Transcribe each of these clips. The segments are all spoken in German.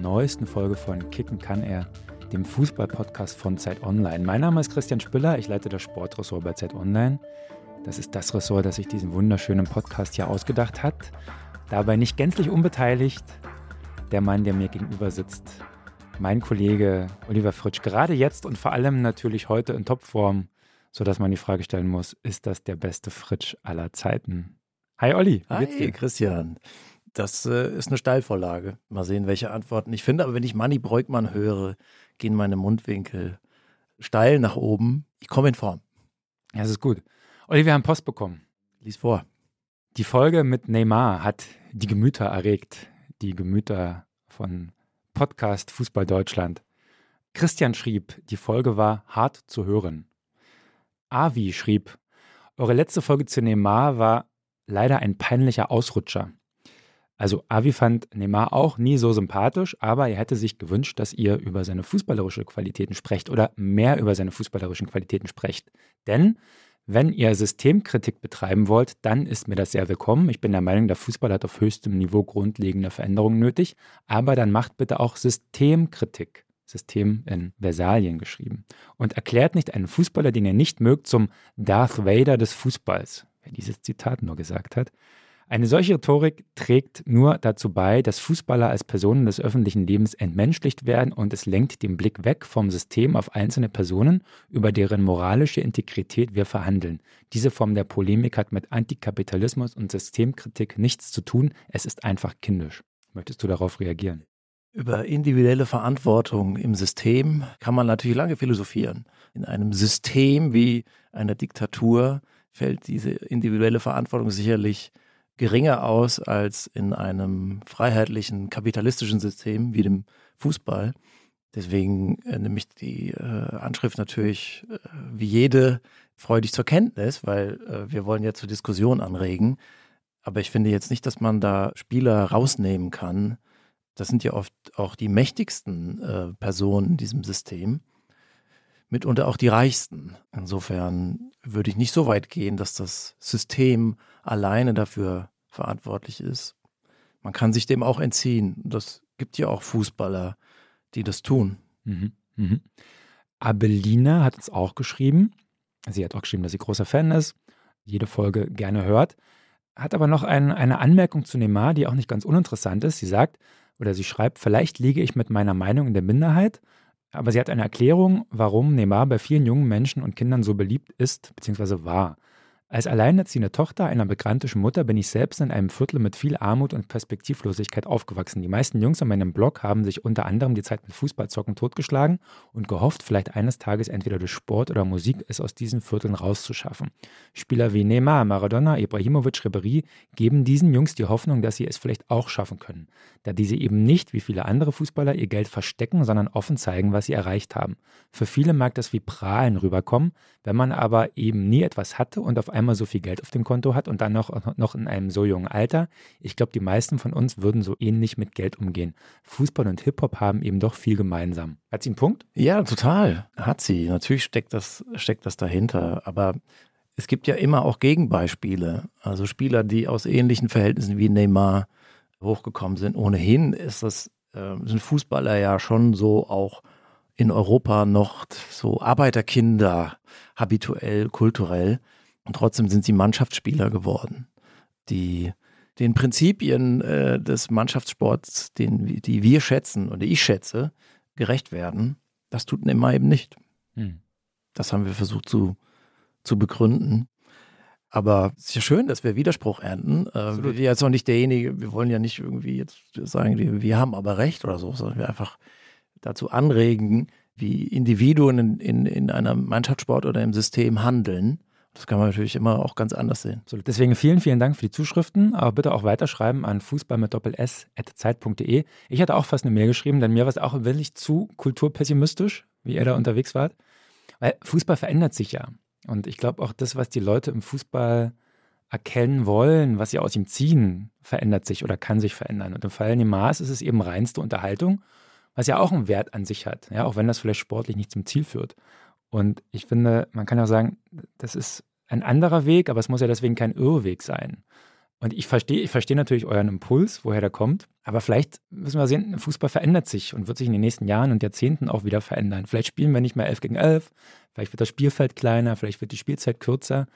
neuesten Folge von Kicken kann er, dem Fußball-Podcast von Zeit Online. Mein Name ist Christian Spiller, ich leite das Sportressort bei Zeit Online. Das ist das Ressort, das sich diesen wunderschönen Podcast hier ausgedacht hat. Dabei nicht gänzlich unbeteiligt der Mann, der mir gegenüber sitzt, mein Kollege Oliver Fritsch, gerade jetzt und vor allem natürlich heute in Topform, sodass man die Frage stellen muss, ist das der beste Fritsch aller Zeiten? Hi Olli, wie geht's dir? Hi Christian. Das äh, ist eine Steilvorlage. Mal sehen, welche Antworten ich finde. Aber wenn ich Manny Breukmann höre, gehen meine Mundwinkel steil nach oben. Ich komme in Form. Ja, das ist gut. Olli, wir haben Post bekommen. Lies vor. Die Folge mit Neymar hat die Gemüter erregt. Die Gemüter von Podcast Fußball Deutschland. Christian schrieb, die Folge war hart zu hören. Avi schrieb, eure letzte Folge zu Neymar war leider ein peinlicher Ausrutscher. Also Avi fand Neymar auch nie so sympathisch, aber er hätte sich gewünscht, dass ihr über seine fußballerische Qualitäten sprecht oder mehr über seine fußballerischen Qualitäten sprecht. Denn wenn ihr Systemkritik betreiben wollt, dann ist mir das sehr willkommen. Ich bin der Meinung, der Fußball hat auf höchstem Niveau grundlegende Veränderungen nötig, aber dann macht bitte auch Systemkritik. System in Versalien geschrieben. Und erklärt nicht einen Fußballer, den ihr nicht mögt, zum Darth Vader des Fußballs wer dieses Zitat nur gesagt hat. Eine solche Rhetorik trägt nur dazu bei, dass Fußballer als Personen des öffentlichen Lebens entmenschlicht werden und es lenkt den Blick weg vom System auf einzelne Personen, über deren moralische Integrität wir verhandeln. Diese Form der Polemik hat mit Antikapitalismus und Systemkritik nichts zu tun, es ist einfach kindisch. Möchtest du darauf reagieren? Über individuelle Verantwortung im System kann man natürlich lange philosophieren. In einem System wie einer Diktatur fällt diese individuelle Verantwortung sicherlich geringer aus als in einem freiheitlichen kapitalistischen System wie dem Fußball. Deswegen äh, nehme ich die äh, Anschrift natürlich äh, wie jede freudig zur Kenntnis, weil äh, wir wollen ja zur Diskussion anregen. Aber ich finde jetzt nicht, dass man da Spieler rausnehmen kann. Das sind ja oft auch die mächtigsten äh, Personen in diesem System mitunter auch die reichsten. Insofern würde ich nicht so weit gehen, dass das System alleine dafür verantwortlich ist. Man kann sich dem auch entziehen. Das gibt ja auch Fußballer, die das tun. Mhm. Mhm. Abelina hat uns auch geschrieben. Sie hat auch geschrieben, dass sie großer Fan ist, jede Folge gerne hört. Hat aber noch ein, eine Anmerkung zu Neymar, die auch nicht ganz uninteressant ist. Sie sagt oder sie schreibt, vielleicht liege ich mit meiner Meinung in der Minderheit aber sie hat eine Erklärung, warum Neymar bei vielen jungen Menschen und Kindern so beliebt ist bzw. war. Als alleinerziehende Tochter einer migrantischen Mutter bin ich selbst in einem Viertel mit viel Armut und Perspektivlosigkeit aufgewachsen. Die meisten Jungs an meinem Blog haben sich unter anderem die Zeit mit Fußballzocken totgeschlagen und gehofft, vielleicht eines Tages entweder durch Sport oder Musik es aus diesen Vierteln rauszuschaffen. Spieler wie Neymar, Maradona, Ibrahimovic, Ribéry geben diesen Jungs die Hoffnung, dass sie es vielleicht auch schaffen können, da diese eben nicht, wie viele andere Fußballer, ihr Geld verstecken, sondern offen zeigen, was sie erreicht haben. Für viele mag das wie Prahlen rüberkommen, wenn man aber eben nie etwas hatte und auf einmal einmal so viel Geld auf dem Konto hat und dann noch, noch in einem so jungen Alter. Ich glaube, die meisten von uns würden so ähnlich mit Geld umgehen. Fußball und Hip-Hop haben eben doch viel gemeinsam. Hat sie einen Punkt? Ja, total. Hat sie. Natürlich steckt das, steckt das dahinter. Aber es gibt ja immer auch Gegenbeispiele. Also Spieler, die aus ähnlichen Verhältnissen wie Neymar hochgekommen sind. Ohnehin ist das, äh, sind Fußballer ja schon so auch in Europa noch so Arbeiterkinder habituell, kulturell. Und trotzdem sind sie Mannschaftsspieler geworden, die den Prinzipien äh, des Mannschaftssports, den, die wir schätzen oder ich schätze, gerecht werden. Das tut Neymar eben nicht. Hm. Das haben wir versucht zu, zu begründen. Aber es ist ja schön, dass wir Widerspruch ernten. Äh, wir jetzt auch nicht derjenige, wir wollen ja nicht irgendwie jetzt sagen, wir haben aber recht oder so, sondern wir einfach dazu anregen, wie Individuen in, in, in einem Mannschaftssport oder im System handeln Das kann man natürlich immer auch ganz anders sehen. Deswegen vielen, vielen Dank für die Zuschriften, aber bitte auch weiterschreiben an fußball mit doppel s zeit.de. Ich hatte auch fast eine Mail geschrieben, denn mir war es auch wirklich zu kulturpessimistisch, wie ihr da unterwegs wart. Weil Fußball verändert sich ja. Und ich glaube auch das, was die Leute im Fußball erkennen wollen, was sie aus ihm ziehen, verändert sich oder kann sich verändern. Und im Fall Neymars ist es eben reinste Unterhaltung, was ja auch einen Wert an sich hat, ja, auch wenn das vielleicht sportlich nicht zum Ziel führt. Und ich finde, man kann auch sagen, das ist ein anderer Weg, aber es muss ja deswegen kein Irrweg sein. Und ich verstehe, ich verstehe natürlich euren Impuls, woher der kommt. Aber vielleicht müssen wir sehen, Fußball verändert sich und wird sich in den nächsten Jahren und Jahrzehnten auch wieder verändern. Vielleicht spielen wir nicht mehr 11 gegen 11, vielleicht wird das Spielfeld kleiner, vielleicht wird die Spielzeit kürzer.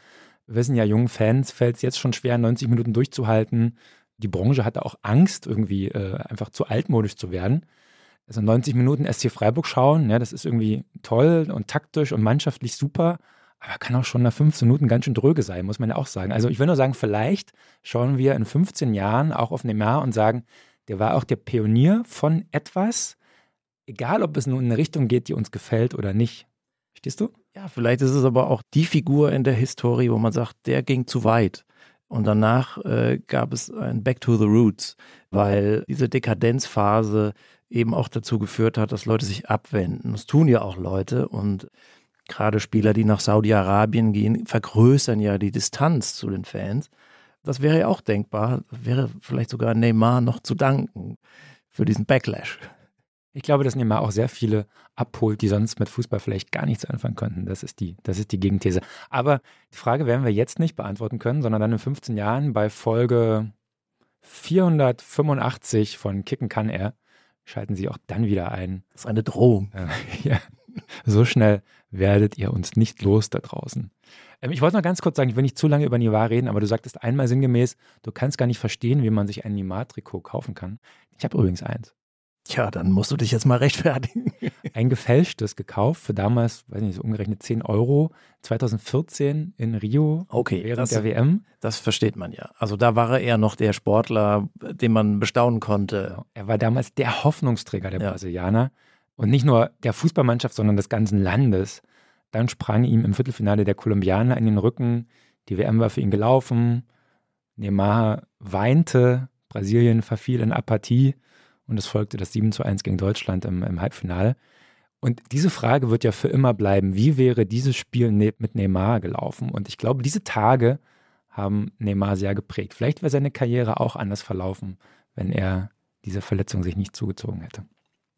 Wir wissen ja, jungen Fans fällt es jetzt schon schwer, 90 Minuten durchzuhalten. Die Branche hatte auch Angst, irgendwie äh, einfach zu altmodisch zu werden. Also 90 Minuten SC Freiburg schauen, ja, das ist irgendwie toll und taktisch und mannschaftlich super. Aber kann auch schon nach 15 Minuten ganz schön dröge sein, muss man ja auch sagen. Also ich will nur sagen, vielleicht schauen wir in 15 Jahren auch auf Neymar und sagen, der war auch der Pionier von etwas, egal ob es nun in eine Richtung geht, die uns gefällt oder nicht. Verstehst du? Ja, vielleicht ist es aber auch die Figur in der Historie, wo man sagt, der ging zu weit. Und danach äh, gab es ein Back to the Roots, weil diese Dekadenzphase eben auch dazu geführt hat, dass Leute sich abwenden. Das tun ja auch Leute und gerade Spieler, die nach Saudi-Arabien gehen, vergrößern ja die Distanz zu den Fans. Das wäre ja auch denkbar. Wäre vielleicht sogar Neymar noch zu danken für diesen Backlash. Ich glaube, dass Neymar auch sehr viele abholt, die sonst mit Fußball vielleicht gar nichts anfangen könnten. Das ist die, das ist die Gegenthese. Aber die Frage werden wir jetzt nicht beantworten können, sondern dann in 15 Jahren bei Folge 485 von Kicken kann er. Schalten Sie auch dann wieder ein. Das ist eine Drohung. ja. So schnell werdet ihr uns nicht los da draußen. Ähm, ich wollte noch ganz kurz sagen, ich will nicht zu lange über Neymar reden, aber du sagtest einmal sinngemäß, du kannst gar nicht verstehen, wie man sich ein Neymar-Trikot kaufen kann. Ich habe übrigens eins. Tja, dann musst du dich jetzt mal rechtfertigen. Ein gefälschtes gekauft für damals, weiß nicht, so umgerechnet 10 Euro, 2014 in Rio okay, während das, der WM. Das versteht man ja. Also da war er eher noch der Sportler, den man bestaunen konnte. Genau. Er war damals der Hoffnungsträger der ja. Brasilianer und nicht nur der Fußballmannschaft, sondern des ganzen Landes. Dann sprang ihm im Viertelfinale der Kolumbianer in den Rücken. Die WM war für ihn gelaufen. Neymar weinte. Brasilien verfiel in Apathie. Und es folgte das 7 zu 1 gegen Deutschland im, im Halbfinale. Und diese Frage wird ja für immer bleiben. Wie wäre dieses Spiel ne-, mit Neymar gelaufen? Und ich glaube, diese Tage haben Neymar sehr geprägt. Vielleicht wäre seine Karriere auch anders verlaufen, wenn er diese Verletzung sich nicht zugezogen hätte.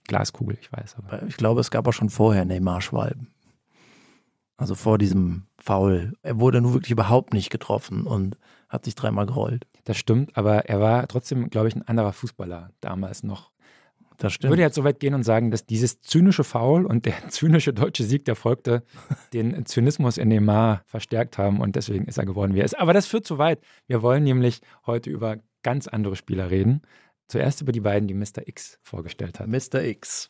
Glaskugel, ich weiß. Aber. Ich glaube, es gab auch schon vorher Neymar-Schwalben. Also vor diesem Foul. Er wurde nur wirklich überhaupt nicht getroffen und hat sich dreimal gerollt. Das stimmt, aber er war trotzdem, glaube ich, ein anderer Fußballer damals noch. Das stimmt. Ich würde jetzt so weit gehen und sagen, dass dieses zynische Foul und der zynische deutsche Sieg, der folgte, den Zynismus in Neymar verstärkt haben und deswegen ist er geworden, wie er ist. Aber das führt zu weit. Wir wollen nämlich heute über ganz andere Spieler reden. Zuerst über die beiden, die Mr. X vorgestellt hat. Mr. X.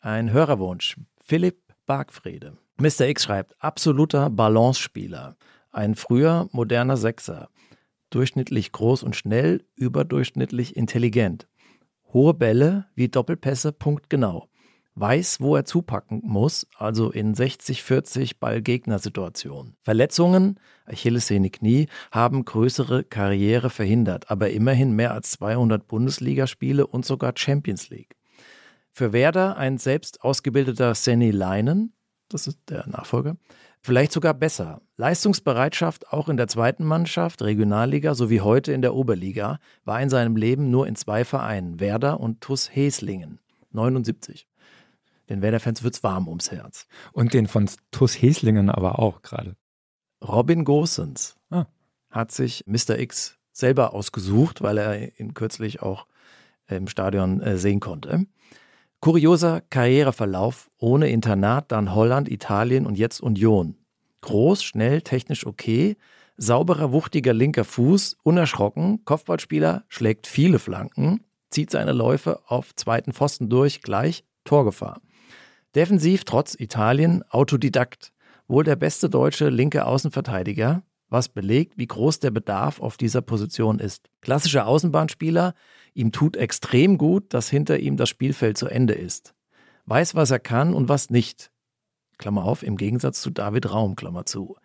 Ein Hörerwunsch. Philipp Bargfrede. Mr. X schreibt, absoluter Balance-Spieler. Ein früher moderner Sechser. Durchschnittlich groß und schnell, überdurchschnittlich intelligent. Hohe Bälle wie Doppelpässe punktgenau weiß, wo er zupacken muss, also in 60-40 Ball-Gegner-Situationen. Verletzungen, Achillessehne, Knie, haben größere Karriere verhindert, aber immerhin mehr als 200 Bundesligaspiele und sogar Champions League. Für Werder ein selbst ausgebildeter Senny Leinen, das ist der Nachfolger, vielleicht sogar besser. Leistungsbereitschaft auch in der zweiten Mannschaft, Regionalliga sowie heute in der Oberliga war in seinem Leben nur in zwei Vereinen, Werder und TuS Heslingen. 79. Den Werder-Fans wird es warm ums Herz. Und den von TuS Heslingen aber auch gerade. Robin Gosens ah. hat sich Mr. X selber ausgesucht, weil er ihn kürzlich auch im Stadion äh, sehen konnte. Kurioser Karriereverlauf ohne Internat, dann Holland, Italien und jetzt Union. Groß, schnell, technisch okay, sauberer, wuchtiger linker Fuß, unerschrocken, Kopfballspieler, schlägt viele Flanken, zieht seine Läufe auf zweiten Pfosten durch, gleich Torgefahr. Defensiv trotz Italien Autodidakt. Wohl der beste deutsche linke Außenverteidiger, was belegt, wie groß der Bedarf auf dieser Position ist. Klassischer Außenbahnspieler, ihm tut extrem gut, dass hinter ihm das Spielfeld zu Ende ist. Weiß, was er kann und was nicht. Klammer auf, im Gegensatz zu David Raum, Klammer zu.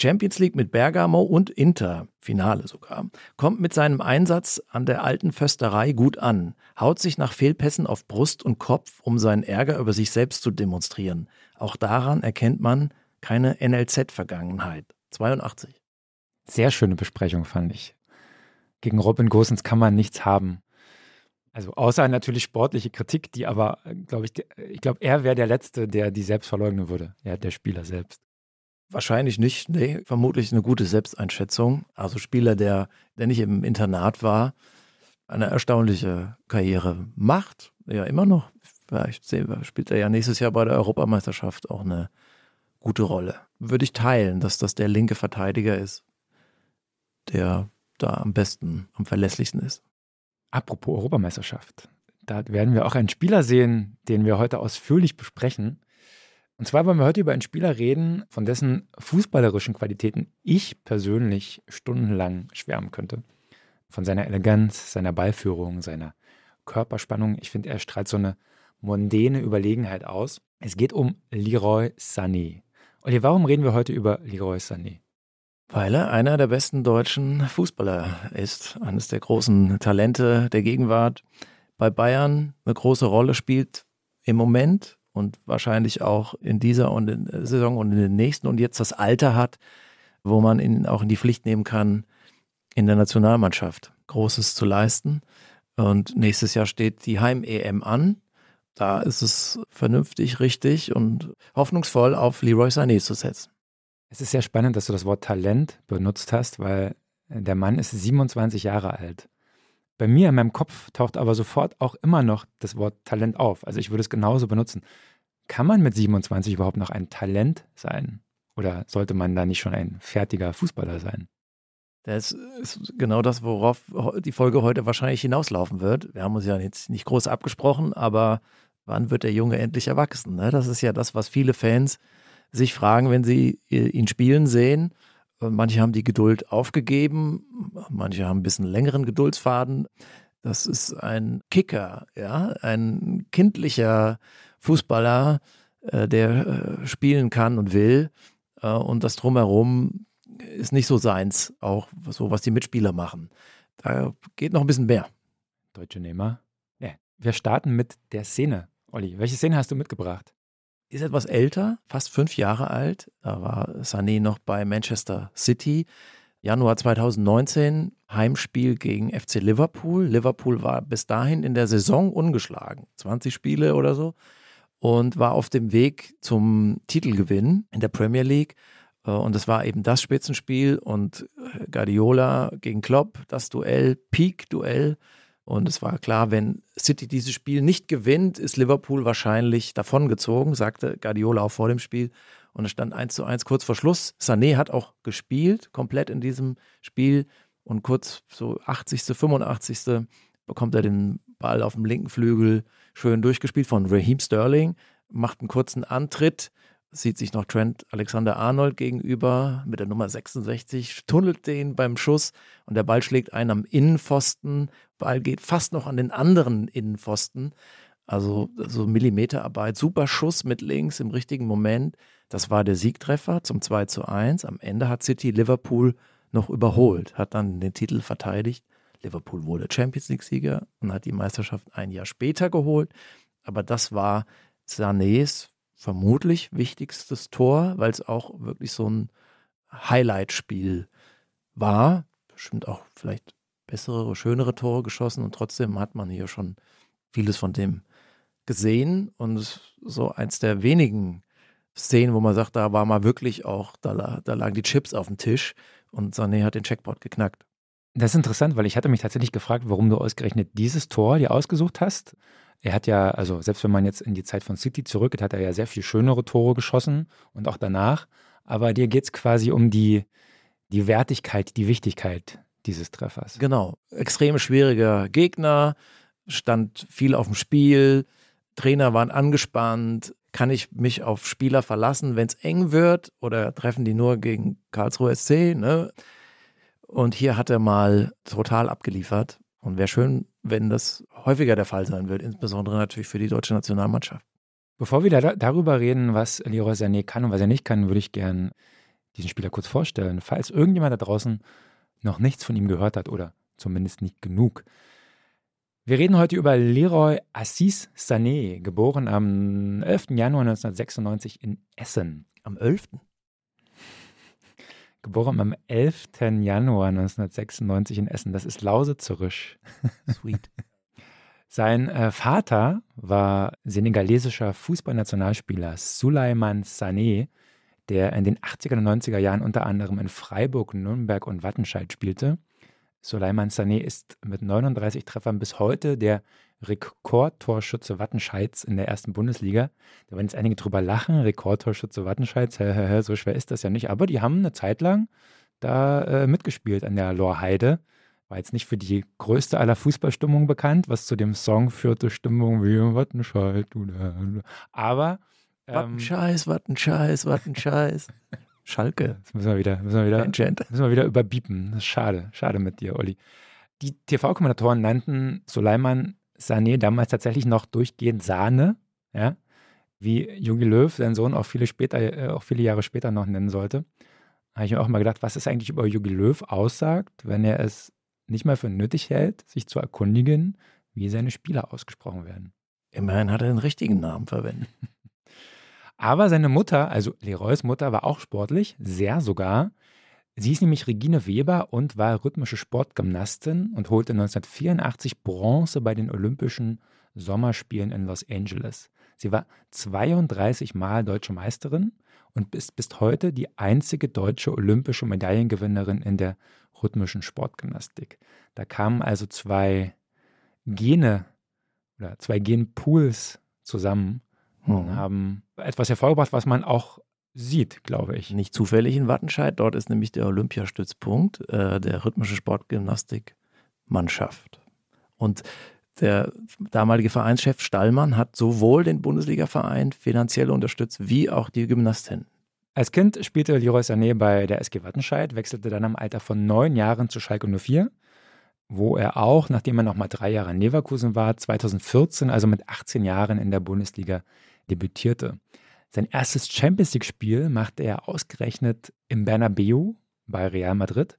Champions League mit Bergamo und Inter, Finale sogar, kommt mit seinem Einsatz an der alten Försterei gut an, haut sich nach Fehlpässen auf Brust und Kopf, um seinen Ärger über sich selbst zu demonstrieren. Auch daran erkennt man keine NLZ-Vergangenheit. 82. Sehr schöne Besprechung, fand ich. Gegen Robin Gosens kann man nichts haben. Also außer natürlich sportliche Kritik, die aber, glaube ich, ich glaube, er wäre der Letzte, der die selbst verleugnen würde. Ja, der Spieler selbst. Wahrscheinlich nicht, nee, vermutlich eine gute Selbsteinschätzung. Also Spieler, der, der nicht im Internat war, eine erstaunliche Karriere macht, ja immer noch. Vielleicht spielt er ja nächstes Jahr bei der Europameisterschaft auch eine gute Rolle. Würde ich teilen, dass das der linke Verteidiger ist, der da am besten, am verlässlichsten ist. Apropos Europameisterschaft. Da werden wir auch einen Spieler sehen, den wir heute ausführlich besprechen. Und zwar wollen wir heute über einen Spieler reden, von dessen fußballerischen Qualitäten ich persönlich stundenlang schwärmen könnte. Von seiner Eleganz, seiner Ballführung, seiner Körperspannung. Ich finde, er strahlt so eine mondäne Überlegenheit aus. Es geht um Leroy Sané. Olli, warum reden wir heute über Leroy Sané? Weil er einer der besten deutschen Fußballer ist, eines der großen Talente der Gegenwart. Bei Bayern eine große Rolle spielt im Moment und wahrscheinlich auch in dieser und in der Saison und in den nächsten und jetzt das Alter hat, wo man ihn auch in die Pflicht nehmen kann, in der Nationalmannschaft Großes zu leisten. Und nächstes Jahr steht die Heim-EM an. Da ist es vernünftig, richtig und hoffnungsvoll auf Leroy Sané zu setzen. Es ist sehr spannend, dass du das Wort Talent benutzt hast, weil der Mann ist 27 Jahre alt. Bei mir in meinem Kopf taucht aber sofort auch immer noch das Wort Talent auf. Also ich würde es genauso benutzen. Kann man mit 27 überhaupt noch ein Talent sein? Oder sollte man da nicht schon ein fertiger Fußballer sein? Das ist genau das, worauf die Folge heute wahrscheinlich hinauslaufen wird. Wir haben uns ja jetzt nicht groß abgesprochen, aber wann wird der Junge endlich erwachsen? Ne? Das ist ja das, was viele Fans sich fragen, wenn sie ihn spielen sehen. Manche haben die Geduld aufgegeben, manche haben ein bisschen längeren Geduldsfaden. Das ist ein Kicker, ja, ein kindlicher Fußballer, äh, der äh, spielen kann und will. Äh, und das drumherum ist nicht so seins, auch so, was die Mitspieler machen. Da geht noch ein bisschen mehr. Deutsche Nehmer. Ja. Wir starten mit der Szene. Olli, welche Szene hast du mitgebracht? Ist etwas älter, fast fünf Jahre alt. Da war Sané noch bei Manchester City. Januar 2019, Heimspiel gegen FC Liverpool. Liverpool war bis dahin in der Saison ungeschlagen. 20 Spiele oder so und war auf dem Weg zum Titelgewinn in der Premier League. Äh, und es war eben das Spitzenspiel und äh, Guardiola gegen Klopp, das Duell, Peak-Duell. Und es war klar, wenn City dieses Spiel nicht gewinnt, ist Liverpool wahrscheinlich davongezogen, sagte Guardiola auch vor dem Spiel. Und es stand 1 zu 1 kurz vor Schluss. Sané hat auch gespielt, komplett in diesem Spiel. Und kurz so 80., 85. bekommt er den Ball auf dem linken Flügel schön durchgespielt von Raheem Sterling, macht einen kurzen Antritt, sieht sich noch Trent Alexander Arnold gegenüber mit der Nummer 66, tunnelt den beim Schuss und der Ball schlägt einen am Innenpfosten. Ball geht fast noch an den anderen Innenpfosten. Also so Millimeterarbeit, super Schuss mit links im richtigen Moment. Das war der Siegtreffer zum 2 zu 1. Am Ende hat City Liverpool noch überholt, hat dann den Titel verteidigt. Liverpool wurde Champions League-Sieger und hat die Meisterschaft ein Jahr später geholt. Aber das war Sanés vermutlich wichtigstes Tor, weil es auch wirklich so ein Highlight-Spiel war. Bestimmt auch vielleicht bessere, schönere Tore geschossen und trotzdem hat man hier schon vieles von dem gesehen und so eins der wenigen Szenen, wo man sagt, da war mal wirklich auch, da, da lagen die Chips auf dem Tisch und Sané hat den Checkpoint geknackt. Das ist interessant, weil ich hatte mich tatsächlich gefragt, warum du ausgerechnet dieses Tor dir ausgesucht hast. Er hat ja, also selbst wenn man jetzt in die Zeit von City zurückgeht, hat er ja sehr viel schönere Tore geschossen und auch danach. Aber dir geht es quasi um die, die Wertigkeit, die Wichtigkeit dieses Treffers. Genau. Extrem schwieriger Gegner, stand viel auf dem Spiel, Trainer waren angespannt. Kann ich mich auf Spieler verlassen, wenn es eng wird? Oder treffen die nur gegen Karlsruhe SC? Ne? Und hier hat er mal total abgeliefert. Und wäre schön, wenn das häufiger der Fall sein wird, insbesondere natürlich für die deutsche Nationalmannschaft. Bevor wir da, darüber reden, was Leroy Sané kann und was er nicht kann, würde ich gerne diesen Spieler kurz vorstellen, falls irgendjemand da draußen noch nichts von ihm gehört hat oder zumindest nicht genug. Wir reden heute über Leroy Assis Sané, geboren am 11. Januar 1996 in Essen. Am 11. Geboren am 11. Januar 1996 in Essen. Das ist Lausitzerisch. Sweet. Sein äh, Vater war senegalesischer Fußballnationalspieler Sulaiman Sané, der in den 80er und 90er Jahren unter anderem in Freiburg, Nürnberg und Wattenscheid spielte. Sulaiman Sané ist mit 39 Treffern bis heute der Rekordtorschütze Wattenscheids in der ersten Bundesliga. Da werden jetzt einige drüber lachen, Rekordtorschütze Wattenscheids, so schwer ist das ja nicht. Aber die haben eine Zeit lang da äh, mitgespielt an der Lorheide. War jetzt nicht für die größte aller Fußballstimmung bekannt, was zu dem Song führte, Stimmung wie Wattenscheid. Aber ähm, Wattenscheiß, Wattenscheiß, Wattenscheiß. Schalke. Das müssen wir wieder, müssen wir wieder, müssen wir wieder überbiepen. Das ist schade, schade mit dir, Olli. Die TV-Kommentatoren nannten Suleiman Sané damals tatsächlich noch durchgehend Sahne, ja, wie Jogi Löw, sein Sohn, auch viele später, äh, auch viele Jahre später noch nennen sollte. Habe ich mir auch mal gedacht, was es eigentlich über Jogi Löw aussagt, wenn er es nicht mal für nötig hält, sich zu erkundigen, wie seine Spieler ausgesprochen werden. Immerhin hat er den richtigen Namen verwendet. Aber seine Mutter, also Leroys Mutter, war auch sportlich, sehr sogar. Sie ist nämlich Regine Weber und war rhythmische Sportgymnastin und holte 1984 Bronze bei den Olympischen Sommerspielen in Los Angeles. Sie war 32 Mal deutsche Meisterin und ist bis heute die einzige deutsche olympische Medaillengewinnerin in der rhythmischen Sportgymnastik. Da kamen also zwei Gene oder zwei Genpools zusammen und mhm. haben etwas hervorgebracht, was man auch sieht, glaube ich. Nicht zufällig in Wattenscheid. Dort ist nämlich der Olympiastützpunkt äh, der rhythmische Sportgymnastikmannschaft. Und der damalige Vereinschef Stallmann hat sowohl den Bundesligaverein finanziell unterstützt, wie auch die Gymnastin. Als Kind spielte Leroy Sané bei der SG Wattenscheid, wechselte dann im Alter von neun Jahren zu Schalke 04, wo er auch, nachdem er noch mal drei Jahre in Leverkusen war, 2014, also mit 18 Jahren in der Bundesliga debütierte. Sein erstes Champions League-Spiel machte er ausgerechnet im Bernabeu bei Real Madrid.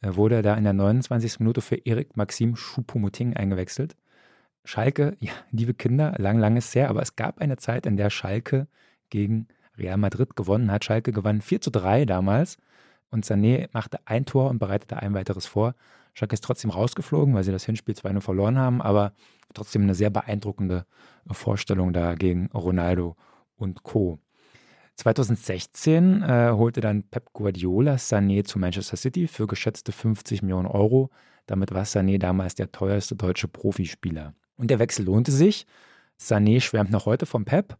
Er wurde da in der 29. Minute für Erik Maxim Choupo-Moting eingewechselt. Schalke, ja, liebe Kinder, lang, lang ist her, aber es gab eine Zeit, in der Schalke gegen Real Madrid gewonnen hat. Schalke gewann 4 zu 3 damals und Sané machte ein Tor und bereitete ein weiteres vor. Schalke ist trotzdem rausgeflogen, weil sie das Hinspiel 2-0 verloren haben, aber trotzdem eine sehr beeindruckende Vorstellung da gegen Ronaldo und Co. 2016 äh, holte dann Pep Guardiola Sané zu Manchester City für geschätzte 50 Millionen Euro. Damit war Sané damals der teuerste deutsche Profispieler. Und der Wechsel lohnte sich. Sané schwärmt noch heute vom Pep.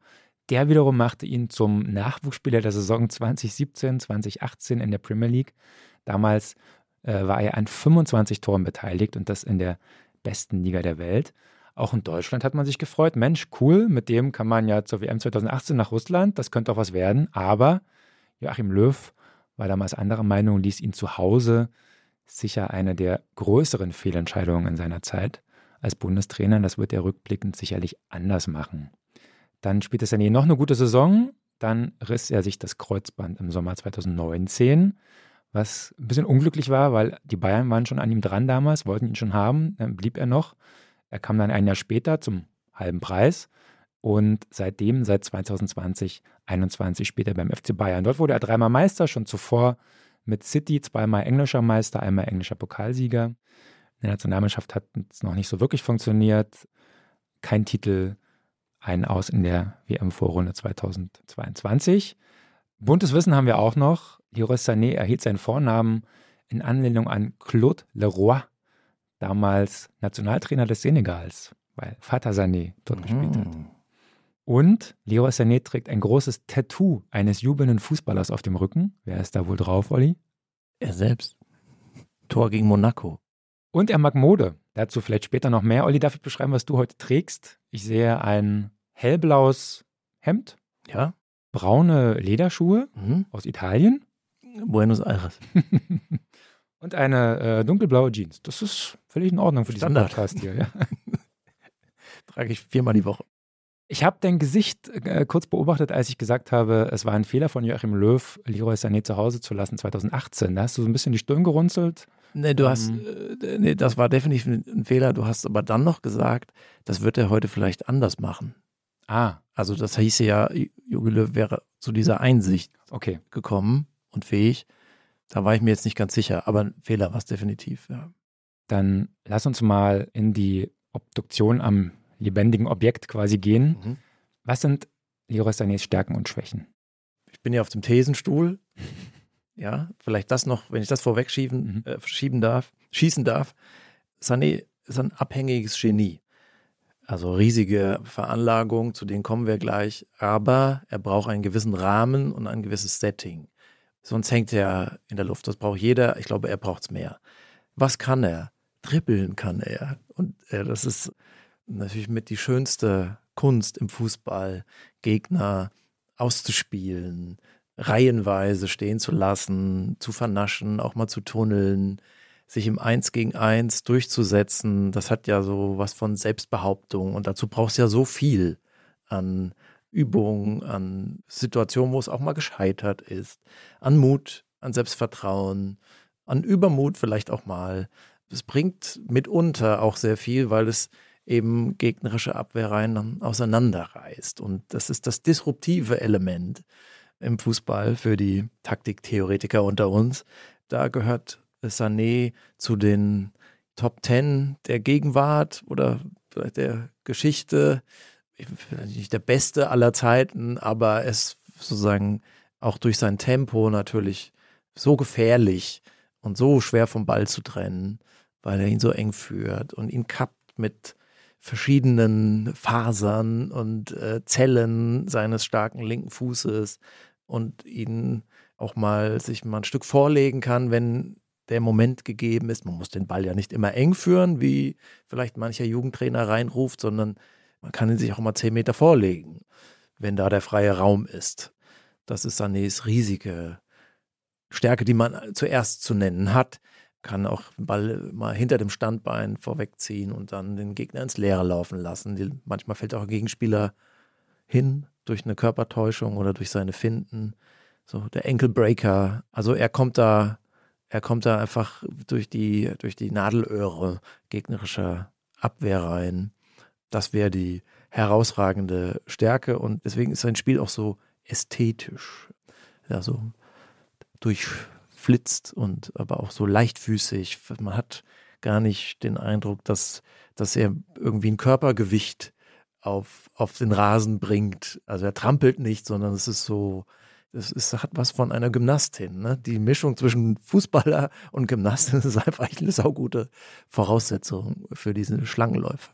Der wiederum machte ihn zum Nachwuchsspieler der Saison 2017, 2018 in der Premier League. Damals äh, war er an 25 Toren beteiligt und das in der besten Liga der Welt. Auch in Deutschland hat man sich gefreut. Mensch, cool, mit dem kann man ja zur WM 2018 nach Russland, das könnte auch was werden. Aber Joachim Löw war damals anderer Meinung, ließ ihn zu Hause sicher eine der größeren Fehlentscheidungen in seiner Zeit als Bundestrainer. Das wird er rückblickend sicherlich anders machen. Dann spielte Sané noch eine gute Saison. Dann riss er sich das Kreuzband im Sommer 2019, was ein bisschen unglücklich war, weil die Bayern waren schon an ihm dran damals, wollten ihn schon haben. Dann blieb er noch. Er kam dann ein Jahr später zum halben Preis und seitdem, seit 2020, 21 später beim FC Bayern. Dort wurde er dreimal Meister, schon zuvor mit City, zweimal englischer Meister, einmal englischer Pokalsieger. In der Nationalmannschaft hat es noch nicht so wirklich funktioniert. Kein Titel, ein Aus in der WM-Vorrunde 2022. Buntes Wissen haben wir auch noch. Leroy Sané erhielt seinen Vornamen in Anlehnung an Claude Leroy, damals Nationaltrainer des Senegals, weil Vater Sané dort mhm. gespielt hat. Und Leroy Sané trägt ein großes Tattoo eines jubelnden Fußballers auf dem Rücken. Wer ist da wohl drauf, Olli? Er selbst. Tor gegen Monaco. Und er mag Mode. Dazu vielleicht später noch mehr. Olli, darf ich beschreiben, was du heute trägst? Ich sehe ein hellblaues Hemd. Ja. Braune Lederschuhe mhm. aus Italien. Buenos Aires. und eine äh, dunkelblaue Jeans. Das ist völlig in Ordnung für diesen Standard. Podcast hier. Ja. Trage ich viermal die Woche. Ich habe dein Gesicht äh, kurz beobachtet, als ich gesagt habe, es war ein Fehler von Joachim Löw, Leroy Sané zu Hause zu lassen 2018. Da hast du so ein bisschen die Stirn gerunzelt. Nee, du hast, ähm, äh, nee, das war definitiv ein Fehler. Du hast aber dann noch gesagt, das wird er heute vielleicht anders machen. Ah. Also das hieße ja, Jogi Löw wäre zu dieser Einsicht okay. gekommen und fähig. Da war ich mir jetzt nicht ganz sicher, aber ein Fehler war es definitiv, ja. Dann lass uns mal in die Obduktion am lebendigen Objekt quasi gehen. Mhm. Was sind Leroy Sanés Stärken und Schwächen? Ich bin ja auf dem Thesenstuhl. Ja, vielleicht das noch, wenn ich das vorwegschieben mhm. äh, schieben darf, schießen darf. Sané ist ein abhängiges Genie. Also riesige Veranlagung, zu denen kommen wir gleich. Aber er braucht einen gewissen Rahmen und ein gewisses Setting. Sonst hängt er in der Luft. Das braucht jeder. Ich glaube, er braucht es mehr. Was kann er? Dribbeln kann er. Und äh, das ist natürlich mit die schönste Kunst im Fußball, Gegner auszuspielen, reihenweise stehen zu lassen, zu vernaschen, auch mal zu tunneln, sich im Eins gegen Eins durchzusetzen. Das hat ja so was von Selbstbehauptung und dazu brauchst du ja so viel an Übungen, an Situationen, wo es auch mal gescheitert ist, an Mut, an Selbstvertrauen, an Übermut vielleicht auch mal. Es bringt mitunter auch sehr viel, weil es eben gegnerische Abwehrreihen auseinanderreißt. Und das ist das disruptive Element im Fußball für die Taktiktheoretiker unter uns. Da gehört Sané zu den Top Ten der Gegenwart oder der Geschichte. Nicht der beste aller Zeiten, aber es sozusagen auch durch sein Tempo natürlich so gefährlich und so schwer vom Ball zu trennen, weil er ihn so eng führt und ihn kappt mit verschiedenen Fasern und äh, Zellen seines starken linken Fußes und ihn auch mal sich mal ein Stück vorlegen kann, wenn der Moment gegeben ist. Man muss den Ball ja nicht immer eng führen, wie vielleicht mancher Jugendtrainer reinruft, sondern man kann ihn sich auch mal zehn Meter vorlegen, wenn da der freie Raum ist. Das ist Sanés riesige Stärke, die man zuerst zu nennen hat kann auch den Ball mal hinter dem Standbein vorwegziehen und dann den Gegner ins Leere laufen lassen. Manchmal fällt auch ein Gegenspieler hin durch eine Körpertäuschung oder durch seine Finden. So der Enkelbreaker. Also er kommt da, er kommt da einfach durch die, durch die Nadelöhre gegnerischer Abwehr rein. Das wäre die herausragende Stärke und deswegen ist sein Spiel auch so ästhetisch. Ja, so durch flitzt und aber auch so leichtfüßig. Man hat gar nicht den Eindruck, dass, dass er irgendwie ein Körpergewicht auf, auf den Rasen bringt. Also er trampelt nicht, sondern es ist so, es ist, hat was von einer Gymnastin. Ne? Die Mischung zwischen Fußballer und Gymnastin ist einfach eine saugute Voraussetzung für diese Schlangenläufe.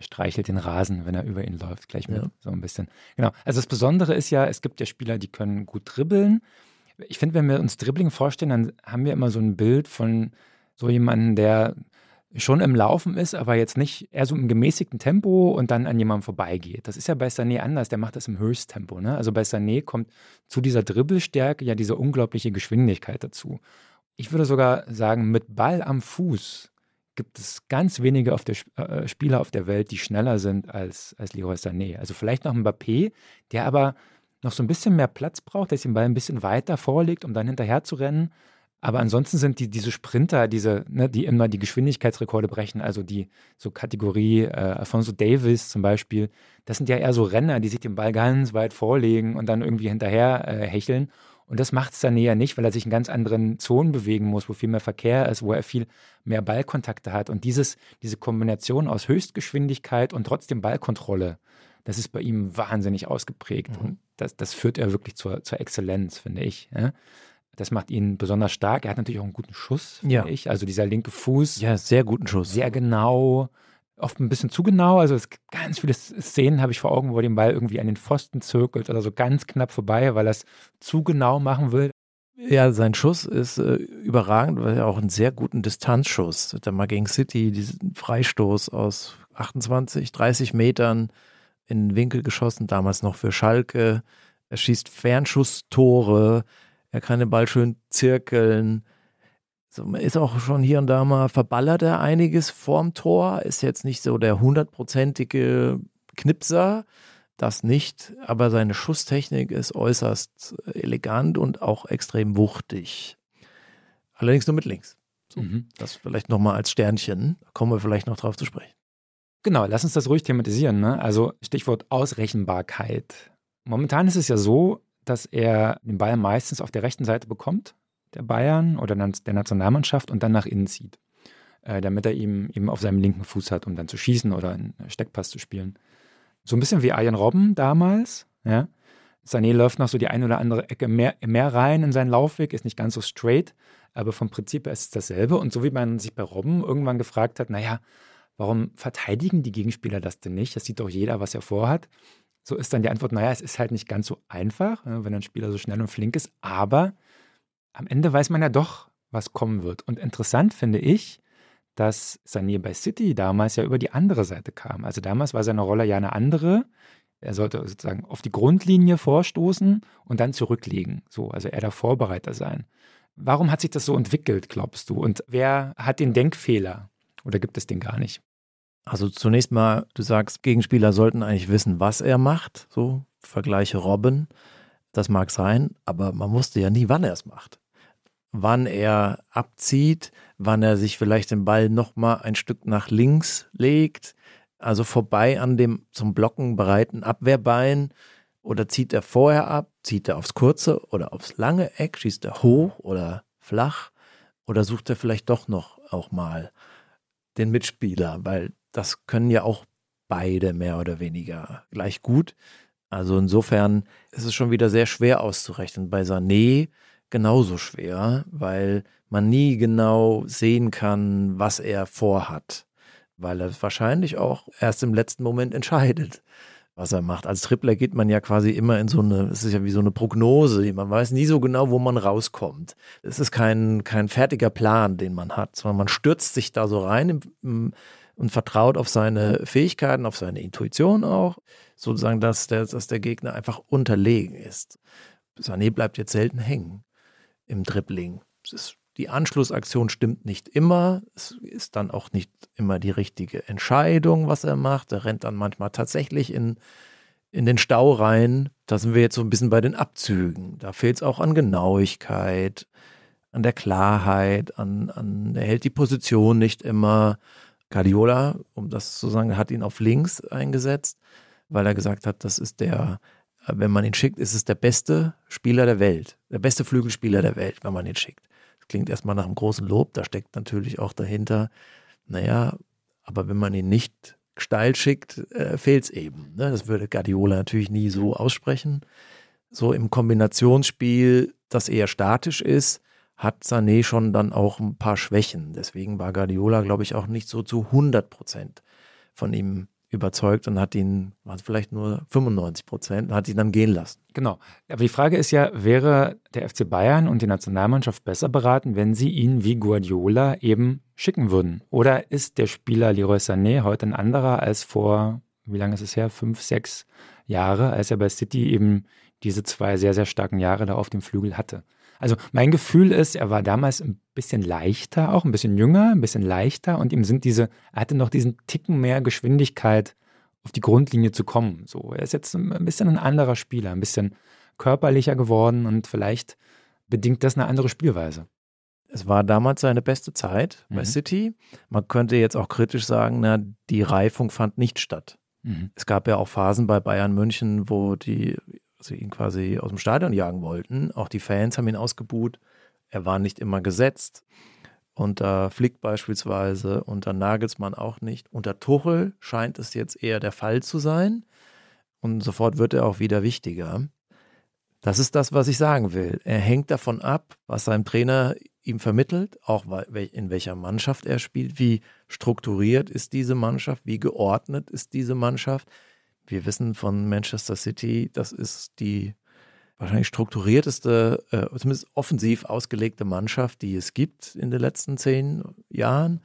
Streichelt den Rasen, wenn er über ihn läuft, gleich mit ja. so ein bisschen. Genau. Also das Besondere ist ja, es gibt ja Spieler, die können gut dribbeln ich finde, wenn wir uns Dribbling vorstellen, dann haben wir immer so ein Bild von so jemandem, der schon im Laufen ist, aber jetzt nicht eher so im gemäßigten Tempo und dann an jemandem vorbeigeht. Das ist ja bei Sané anders, der macht das im Höchsttempo. Ne? Also bei Sané kommt zu dieser Dribbelstärke ja diese unglaubliche Geschwindigkeit dazu. Ich würde sogar sagen, mit Ball am Fuß gibt es ganz wenige auf der, äh, Spieler auf der Welt, die schneller sind als, als Leroy Sané. Also vielleicht noch ein Mbappé, der aber noch so ein bisschen mehr Platz braucht, dass den Ball ein bisschen weiter vorlegt, um dann hinterher zu rennen. Aber ansonsten sind die, diese Sprinter, diese, ne, die immer die Geschwindigkeitsrekorde brechen, also die so Kategorie äh, Alfonso Davis zum Beispiel, das sind ja eher so Renner, die sich den Ball ganz weit vorlegen und dann irgendwie hinterher äh, hecheln. Und das macht Sané ja nicht, weil er sich in ganz anderen Zonen bewegen muss, wo viel mehr Verkehr ist, wo er viel mehr Ballkontakte hat. Und dieses, diese Kombination aus Höchstgeschwindigkeit und trotzdem Ballkontrolle, das ist bei ihm wahnsinnig ausgeprägt. Mhm. Und das, das führt er wirklich zur, zur Exzellenz, finde ich. Ja? Das macht ihn besonders stark. Er hat natürlich auch einen guten Schuss, finde ja. ich. Also dieser linke Fuß. Ja, sehr guten Schuss. Sehr genau. Oft ein bisschen zu genau. Also es gibt ganz viele Szenen habe ich vor Augen, wo den Ball irgendwie an den Pfosten zirkelt oder so ganz knapp vorbei, weil er es zu genau machen will. Ja, sein Schuss ist äh, überragend, weil er auch einen sehr guten Distanzschuss. Hat er mal gegen City diesen Freistoß aus 28, 30 Metern in den Winkel geschossen, damals noch für Schalke. Er schießt Fernschusstore, er kann den Ball schön zirkeln. So, ist auch schon hier und da mal verballert er einiges vorm Tor, ist jetzt nicht so der hundertprozentige Knipser, das nicht, aber seine Schusstechnik ist äußerst elegant und auch extrem wuchtig. Allerdings nur mit links. So, mhm. Das vielleicht nochmal als Sternchen, da kommen wir vielleicht noch drauf zu sprechen. Genau, lass uns das ruhig thematisieren. Ne? Also Stichwort Ausrechenbarkeit. Momentan ist es ja so, dass er den Ball meistens auf der rechten Seite bekommt, der Bayern oder der Nationalmannschaft und dann nach innen zieht, äh, damit er ihm eben auf seinem linken Fuß hat, um dann zu schießen oder einen Steckpass zu spielen. So ein bisschen wie Arjen Robben damals. Ja? Sané läuft noch so die eine oder andere Ecke mehr, mehr rein in seinen Laufweg, ist nicht ganz so straight, aber vom Prinzip her ist es dasselbe. Und so wie man sich bei Robben irgendwann gefragt hat, naja, warum verteidigen die Gegenspieler das denn nicht? Das sieht doch jeder, was er vorhat. So ist dann die Antwort, naja, es ist halt nicht ganz so einfach, wenn ein Spieler so schnell und flink ist, aber am Ende weiß man ja doch, was kommen wird. Und interessant finde ich, dass Sané bei City damals ja über die andere Seite kam. Also damals war seine Rolle ja eine andere. Er sollte sozusagen auf die Grundlinie vorstoßen und dann zurücklegen. So, also er der Vorbereiter sein. Warum hat sich das so entwickelt, glaubst du? Und wer hat den Denkfehler? Oder gibt es den gar nicht? Also zunächst mal, du sagst, Gegenspieler sollten eigentlich wissen, was er macht. So, Vergleiche Robben. Das mag sein, aber man wusste ja nie, wann er es macht wann er abzieht, wann er sich vielleicht den Ball nochmal ein Stück nach links legt, also vorbei an dem zum Blocken bereiten Abwehrbein. Oder zieht er vorher ab, zieht er aufs kurze oder aufs lange Eck, schießt er hoch oder flach oder sucht er vielleicht doch noch auch mal den Mitspieler, weil das können ja auch beide mehr oder weniger gleich gut. Also insofern ist es schon wieder sehr schwer auszurechnen. Bei Sané genauso schwer, weil man nie genau sehen kann, was er vorhat, weil er wahrscheinlich auch erst im letzten Moment entscheidet, was er macht. Als Tripler geht man ja quasi immer in so eine, es ist ja wie so eine Prognose, man weiß nie so genau, wo man rauskommt. Es ist kein, kein fertiger Plan, den man hat, sondern man stürzt sich da so rein im, im, und vertraut auf seine Fähigkeiten, auf seine Intuition auch, sozusagen, dass der, dass der Gegner einfach unterlegen ist. Sané bleibt jetzt selten hängen im Dribbling. Ist, die Anschlussaktion stimmt nicht immer. Es ist dann auch nicht immer die richtige Entscheidung, was er macht. Er rennt dann manchmal tatsächlich in, in den Stau rein. Da sind wir jetzt so ein bisschen bei den Abzügen. Da fehlt es auch an Genauigkeit, an der Klarheit, an, an er hält die Position nicht immer. Guardiola, um das zu sagen, hat ihn auf links eingesetzt, weil er gesagt hat, das ist der wenn man ihn schickt, ist es der beste Spieler der Welt, der beste Flügelspieler der Welt, wenn man ihn schickt. Das klingt erstmal nach einem großen Lob, da steckt natürlich auch dahinter, naja, aber wenn man ihn nicht steil schickt, äh, fehlt es eben. Ne? Das würde Guardiola natürlich nie so aussprechen. So im Kombinationsspiel, das eher statisch ist, hat Sané schon dann auch ein paar Schwächen. Deswegen war Guardiola, glaube ich, auch nicht so zu 100 Prozent von ihm überzeugt und hat ihn, waren vielleicht nur 95 Prozent, hat ihn dann gehen lassen. Genau. Aber die Frage ist ja, wäre der FC Bayern und die Nationalmannschaft besser beraten, wenn sie ihn wie Guardiola eben schicken würden? Oder ist der Spieler Leroy Sané heute ein anderer als vor, wie lange ist es her, fünf, sechs Jahre, als er bei City eben diese zwei sehr, sehr starken Jahre da auf dem Flügel hatte? Also mein Gefühl ist, er war damals ein bisschen leichter, auch ein bisschen jünger, ein bisschen leichter und ihm sind diese, er hatte noch diesen Ticken mehr Geschwindigkeit, auf die Grundlinie zu kommen. So, er ist jetzt ein bisschen ein anderer Spieler, ein bisschen körperlicher geworden und vielleicht bedingt das eine andere Spielweise. Es war damals seine beste Zeit bei mhm. City. Man könnte jetzt auch kritisch sagen, na, die Reifung fand nicht statt. Mhm. Es gab ja auch Phasen bei Bayern München, wo die sie ihn quasi aus dem Stadion jagen wollten. Auch die Fans haben ihn ausgebuht. Er war nicht immer gesetzt. Unter Flick beispielsweise, unter Nagelsmann auch nicht. Unter Tuchel scheint es jetzt eher der Fall zu sein. Und sofort wird er auch wieder wichtiger. Das ist das, was ich sagen will. Er hängt davon ab, was sein Trainer ihm vermittelt, auch in welcher Mannschaft er spielt, wie strukturiert ist diese Mannschaft, wie geordnet ist diese Mannschaft. Wir wissen von Manchester City, das ist die wahrscheinlich strukturierteste, äh, zumindest offensiv ausgelegte Mannschaft, die es gibt in den letzten zehn Jahren.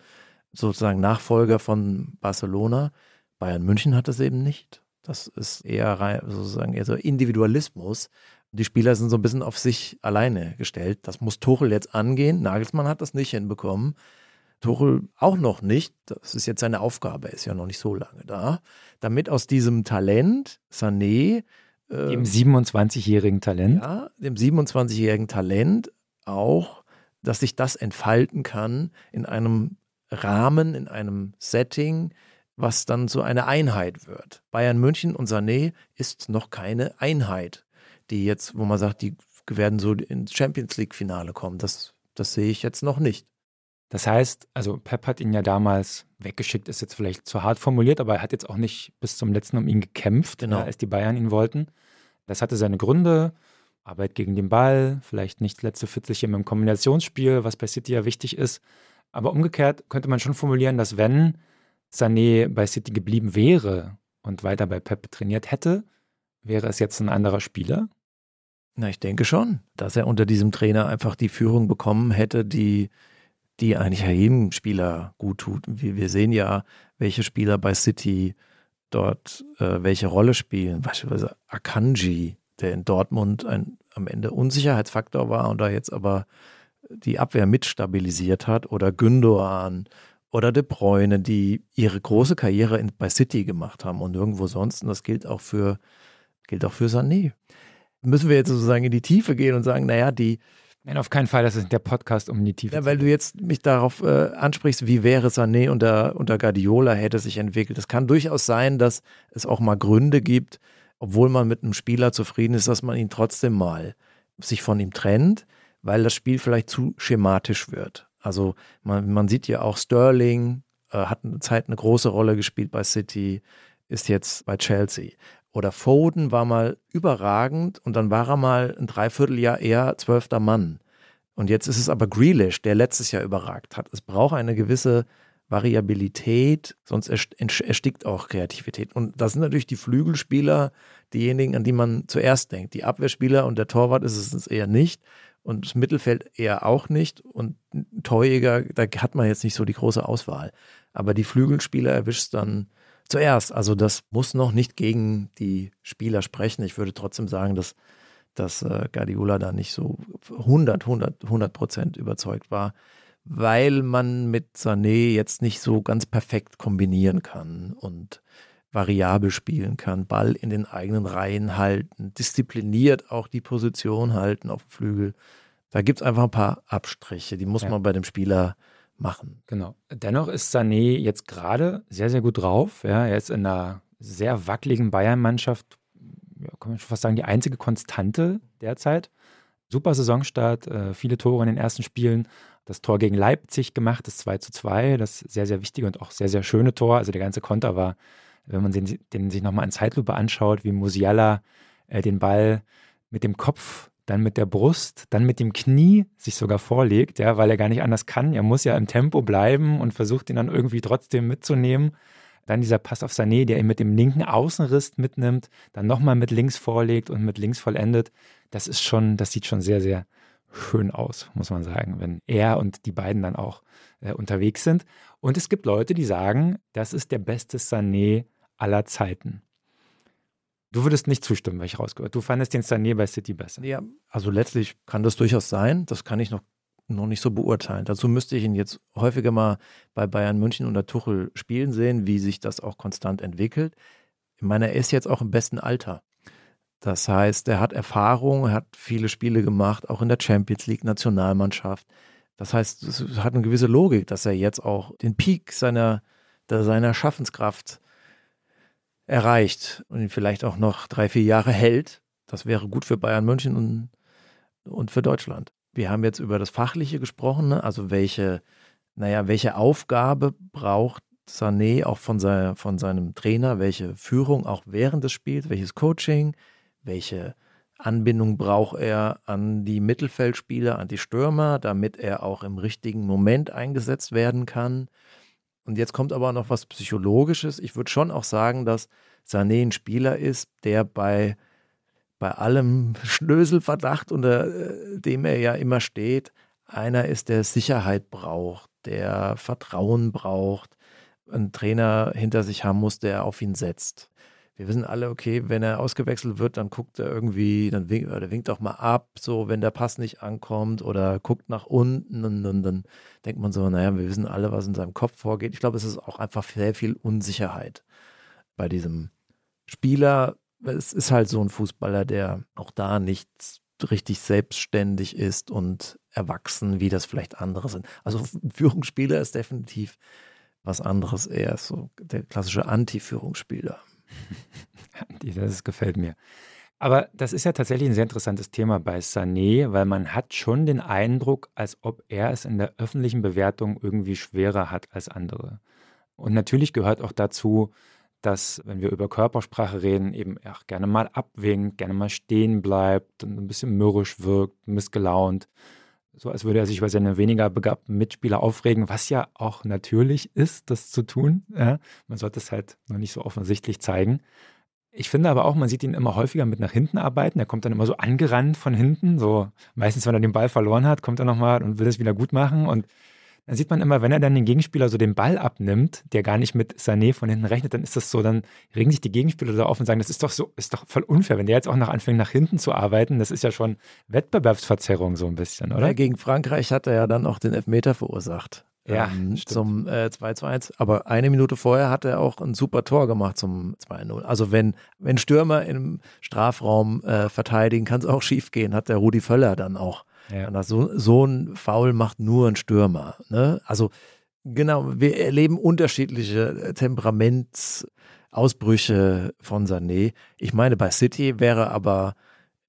Sozusagen Nachfolger von Barcelona. Bayern München hat das eben nicht. Das ist eher sozusagen eher so Individualismus. Die Spieler sind so ein bisschen auf sich alleine gestellt. Das muss Tuchel jetzt angehen. Nagelsmann hat das nicht hinbekommen. Tuchel auch noch nicht, das ist jetzt seine Aufgabe, er ist ja noch nicht so lange da, damit aus diesem Talent, Sané, äh, dem 27-jährigen Talent, ja, dem 27-jährigen Talent auch, dass sich das entfalten kann in einem Rahmen, in einem Setting, was dann so eine Einheit wird. Bayern München und Sané ist noch keine Einheit, die jetzt, wo man sagt, die werden so ins Champions League Finale kommen. Das, das sehe ich jetzt noch nicht. Das heißt, also Pep hat ihn ja damals weggeschickt, ist jetzt vielleicht zu hart formuliert, aber er hat jetzt auch nicht bis zum letzten um ihn gekämpft, genau. als die Bayern ihn wollten. Das hatte seine Gründe. Arbeit gegen den Ball, vielleicht nicht letzte 40 im Kombinationsspiel, was bei City ja wichtig ist. Aber umgekehrt könnte man schon formulieren, dass wenn Sané bei City geblieben wäre und weiter bei Pep trainiert hätte, wäre es jetzt ein anderer Spieler? Na, ich denke schon, dass er unter diesem Trainer einfach die Führung bekommen hätte, die, die eigentlich jedem Spieler gut tut. Wir, wir sehen ja, welche Spieler bei City dort äh, welche Rolle spielen. Beispielsweise Akanji, der in Dortmund ein am Ende Unsicherheitsfaktor war und da jetzt aber die Abwehr mitstabilisiert hat. Oder Gündogan oder De Bruyne, die ihre große Karriere in, bei City gemacht haben und irgendwo sonst. Und das gilt auch für, gilt auch für Sané. Müssen wir jetzt sozusagen in die Tiefe gehen und sagen, naja, die. Nein, auf keinen Fall, das ist der Podcast um die Tiefe. Ja, weil du jetzt mich darauf äh, ansprichst, wie wäre Sané unter, unter Guardiola hätte sich entwickelt. Es kann durchaus sein, dass es auch mal Gründe gibt, obwohl man mit einem Spieler zufrieden ist, dass man ihn trotzdem mal sich von ihm trennt, weil das Spiel vielleicht zu schematisch wird. Also man, man sieht ja auch Sterling äh, hat eine Zeit eine große Rolle gespielt bei City, ist jetzt bei Chelsea. Oder Foden war mal überragend und dann war er mal ein Dreivierteljahr eher zwölfter Mann. Und jetzt ist es aber Grealish, der letztes Jahr überragt hat. Es braucht eine gewisse Variabilität, sonst erstickt auch Kreativität. Und das sind natürlich die Flügelspieler, diejenigen, an die man zuerst denkt. Die Abwehrspieler und der Torwart ist es eher nicht und das Mittelfeld eher auch nicht. Und Torjäger, da hat man jetzt nicht so die große Auswahl. Aber die Flügelspieler erwischt dann zuerst. Also das muss noch nicht gegen die Spieler sprechen. Ich würde trotzdem sagen, dass, dass äh, Guardiola da nicht so 100, 100, 100 Prozent überzeugt war, weil man mit Sané jetzt nicht so ganz perfekt kombinieren kann und variabel spielen kann, Ball in den eigenen Reihen halten, diszipliniert auch die Position halten auf dem Flügel. Da gibt es einfach ein paar Abstriche, die muss ja. man bei dem Spieler machen. Genau. Dennoch ist Sané jetzt gerade sehr, sehr gut drauf. Ja, er ist in einer sehr wackeligen Bayern-Mannschaft, ja, kann man schon fast sagen, die einzige Konstante derzeit. Super Saisonstart, äh, viele Tore in den ersten Spielen. Das Tor gegen Leipzig gemacht, das 2 zu 2, das sehr, sehr wichtige und auch sehr, sehr schöne Tor. Also der ganze Konter war wenn man den, den sich nochmal in Zeitlupe anschaut, wie Musiala äh, den Ball mit dem Kopf, dann mit der Brust, dann mit dem Knie sich sogar vorlegt, ja, weil er gar nicht anders kann. Er muss ja im Tempo bleiben und versucht ihn dann irgendwie trotzdem mitzunehmen. Dann dieser Pass auf Sané, der ihn mit dem linken Außenriss mitnimmt, dann nochmal mit links vorlegt und mit links vollendet. Das ist schon, das sieht schon sehr, sehr schön aus, muss man sagen, wenn er und die beiden dann auch äh, unterwegs sind. Und es gibt Leute, die sagen, das ist der beste Sané aller Zeiten. Du würdest nicht zustimmen, weil ich rausgehört. Du fandest den Sané bei City besser. Ja, also letztlich kann das durchaus sein. Das kann ich noch, noch nicht so beurteilen. Dazu müsste ich ihn jetzt häufiger mal bei Bayern München unter Tuchel spielen sehen, wie sich das auch konstant entwickelt. Ich meine, er ist jetzt auch im besten Alter. Das heißt, er hat Erfahrung, er hat viele Spiele gemacht, auch in der Champions League, Nationalmannschaft. Das heißt, es hat eine gewisse Logik, dass er jetzt auch den Peak seiner, seiner Schaffenskraft erreicht und ihn vielleicht auch noch drei, vier Jahre hält. Das wäre gut für Bayern München und, und für Deutschland. Wir haben jetzt über das Fachliche gesprochen, ne? also welche, naja, welche Aufgabe braucht Sané auch von, seiner, von seinem Trainer, welche Führung auch während des Spiels, welches Coaching, welche Anbindung braucht er an die Mittelfeldspieler, an die Stürmer, damit er auch im richtigen Moment eingesetzt werden kann. Und jetzt kommt aber noch was Psychologisches. Ich würde schon auch sagen, dass Sané ein Spieler ist, der bei, bei allem Schnöselverdacht, unter äh, dem er ja immer steht, einer ist, der Sicherheit braucht, der Vertrauen braucht, einen Trainer hinter sich haben muss, der auf ihn setzt. Wir wissen alle, okay, wenn er ausgewechselt wird, dann guckt er irgendwie, dann winkt, oder winkt auch mal ab, so wenn der Pass nicht ankommt oder guckt nach unten und, und dann denkt man so, naja, wir wissen alle, was in seinem Kopf vorgeht. Ich glaube, es ist auch einfach sehr viel Unsicherheit bei diesem Spieler. Es ist halt so ein Fußballer, der auch da nicht richtig selbstständig ist und erwachsen, wie das vielleicht andere sind. Also ein Führungsspieler ist definitiv was anderes. Er ist so der klassische Anti-Führungsspieler. das gefällt mir. Aber das ist ja tatsächlich ein sehr interessantes Thema bei Sané, weil man hat schon den Eindruck, als ob er es in der öffentlichen Bewertung irgendwie schwerer hat als andere. Und natürlich gehört auch dazu, dass, wenn wir über Körpersprache reden, eben auch gerne mal abwinkt, gerne mal stehen bleibt und ein bisschen mürrisch wirkt, missgelaunt so als würde er sich über seine weniger begabten Mitspieler aufregen, was ja auch natürlich ist, das zu tun. Ja, man sollte es halt noch nicht so offensichtlich zeigen. Ich finde aber auch, man sieht ihn immer häufiger mit nach hinten arbeiten. Er kommt dann immer so angerannt von hinten. So meistens, wenn er den Ball verloren hat, kommt er nochmal und will es wieder gut machen. Und dann sieht man immer, wenn er dann den Gegenspieler so den Ball abnimmt, der gar nicht mit Sané von hinten rechnet, dann ist das so, dann regen sich die Gegenspieler da auf und sagen, das ist doch so, ist doch voll unfair, wenn der jetzt auch noch anfängt, nach hinten zu arbeiten, das ist ja schon Wettbewerbsverzerrung so ein bisschen, oder? Ja, gegen Frankreich hat er ja dann auch den Elfmeter verursacht. Ja, ähm, zum äh, 2 zu 1. Aber eine Minute vorher hat er auch ein super Tor gemacht zum 2-0. Also wenn, wenn Stürmer im Strafraum äh, verteidigen, kann es auch schief gehen, hat der Rudi Völler dann auch ja. So, so ein Foul macht nur ein Stürmer. Ne? Also genau, wir erleben unterschiedliche Temperamentsausbrüche von Sané. Ich meine, bei City wäre aber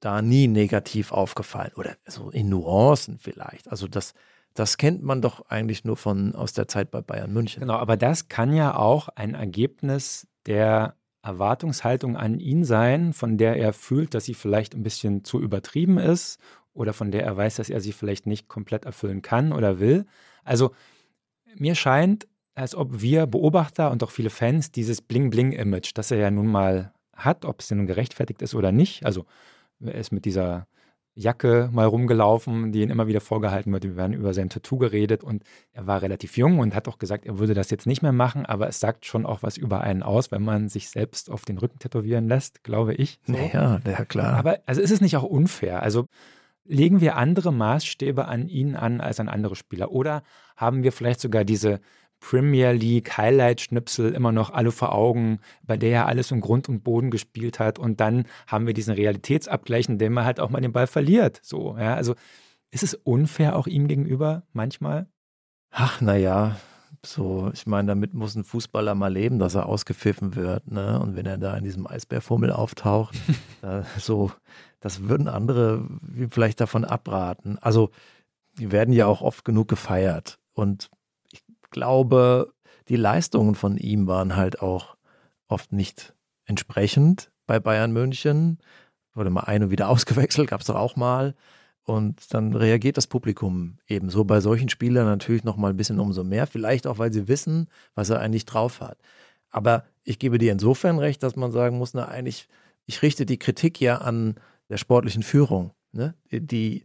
da nie negativ aufgefallen oder so in Nuancen vielleicht. Also das, das kennt man doch eigentlich nur von aus der Zeit bei Bayern München. Genau, aber das kann ja auch ein Ergebnis der Erwartungshaltung an ihn sein, von der er fühlt, dass sie vielleicht ein bisschen zu übertrieben ist oder von der er weiß, dass er sie vielleicht nicht komplett erfüllen kann oder will. Also mir scheint, als ob wir Beobachter und auch viele Fans dieses Bling-Bling-Image, das er ja nun mal hat, ob es nun gerechtfertigt ist oder nicht. Also er ist mit dieser Jacke mal rumgelaufen, die ihn immer wieder vorgehalten wird. Wir werden über sein Tattoo geredet und er war relativ jung und hat auch gesagt, er würde das jetzt nicht mehr machen, aber es sagt schon auch was über einen aus, wenn man sich selbst auf den Rücken tätowieren lässt, glaube ich. So. Ja, ja, klar. Aber also ist es nicht auch unfair? Also legen wir andere Maßstäbe an ihn an als an andere Spieler? Oder haben wir vielleicht sogar diese Premier League Highlight-Schnipsel immer noch alle vor Augen, bei der er alles um Grund und Boden gespielt hat und dann haben wir diesen Realitätsabgleich, in dem er halt auch mal den Ball verliert. So, ja, also ist es unfair auch ihm gegenüber manchmal? Ach, naja, so, ich meine, damit muss ein Fußballer mal leben, dass er ausgepfiffen wird, ne? Und wenn er da in diesem Eisbärfummel auftaucht, äh, so, das würden andere vielleicht davon abraten. Also, die werden ja auch oft genug gefeiert. Und ich glaube, die Leistungen von ihm waren halt auch oft nicht entsprechend bei Bayern München. Wurde mal ein und wieder ausgewechselt, gab es doch auch mal. Und dann reagiert das Publikum ebenso bei solchen Spielern natürlich noch mal ein bisschen umso mehr, vielleicht auch, weil sie wissen, was er eigentlich drauf hat. Aber ich gebe dir insofern recht, dass man sagen muss, na eigentlich, ich richte die Kritik ja an der sportlichen Führung, ne? die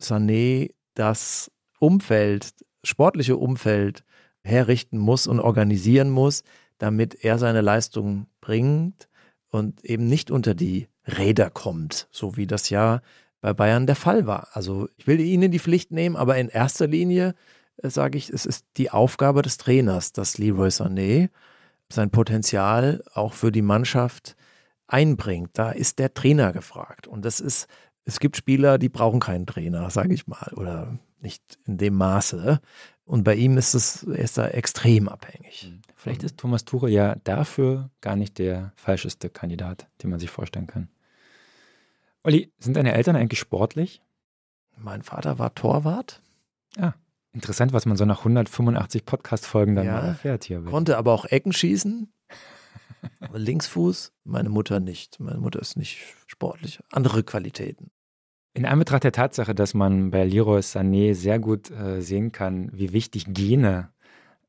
Sané das Umfeld, sportliche Umfeld herrichten muss und organisieren muss, damit er seine Leistung bringt und eben nicht unter die Räder kommt, so wie das ja bei Bayern der Fall war. Also ich will ihn in die Pflicht nehmen, aber in erster Linie äh, sage ich, es ist die Aufgabe des Trainers, dass Leroy Sané sein Potenzial auch für die Mannschaft einbringt. Da ist der Trainer gefragt. Und das ist, es gibt Spieler, die brauchen keinen Trainer, sage ich mal, oder nicht in dem Maße. Und bei ihm ist es, er ist da extrem abhängig. Mhm. Vielleicht ist Thomas Tuchel ja dafür gar nicht der falscheste Kandidat, den man sich vorstellen kann. Olli, sind deine Eltern eigentlich sportlich? Mein Vater war Torwart. Ah, interessant, was man so nach 185 Podcast-Folgen dann ja, mal erfährt hier. Konnte aber auch Ecken schießen. Linksfuß, meine Mutter nicht. Meine Mutter ist nicht sportlich. Andere Qualitäten. In Anbetracht der Tatsache, dass man bei Leroy Sané sehr gut äh, sehen kann, wie wichtig Gene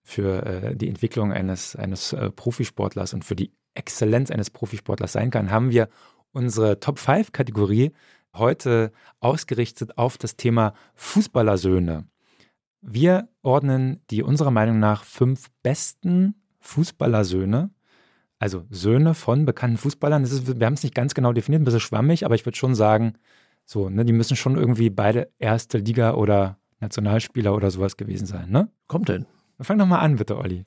für äh, die Entwicklung eines, eines äh, Profisportlers und für die Exzellenz eines Profisportlers sein kann, haben wir unsere Top 5 Kategorie heute ausgerichtet auf das Thema Fußballersöhne. Wir ordnen die unserer Meinung nach fünf besten Fußballersöhne also Söhne von bekannten Fußballern. Ist, wir haben es nicht ganz genau definiert, ein bisschen schwammig, aber ich würde schon sagen, so, ne, die müssen schon irgendwie beide erste Liga oder Nationalspieler oder sowas gewesen sein, ne? Kommt denn? Fang doch mal an, bitte, Olli.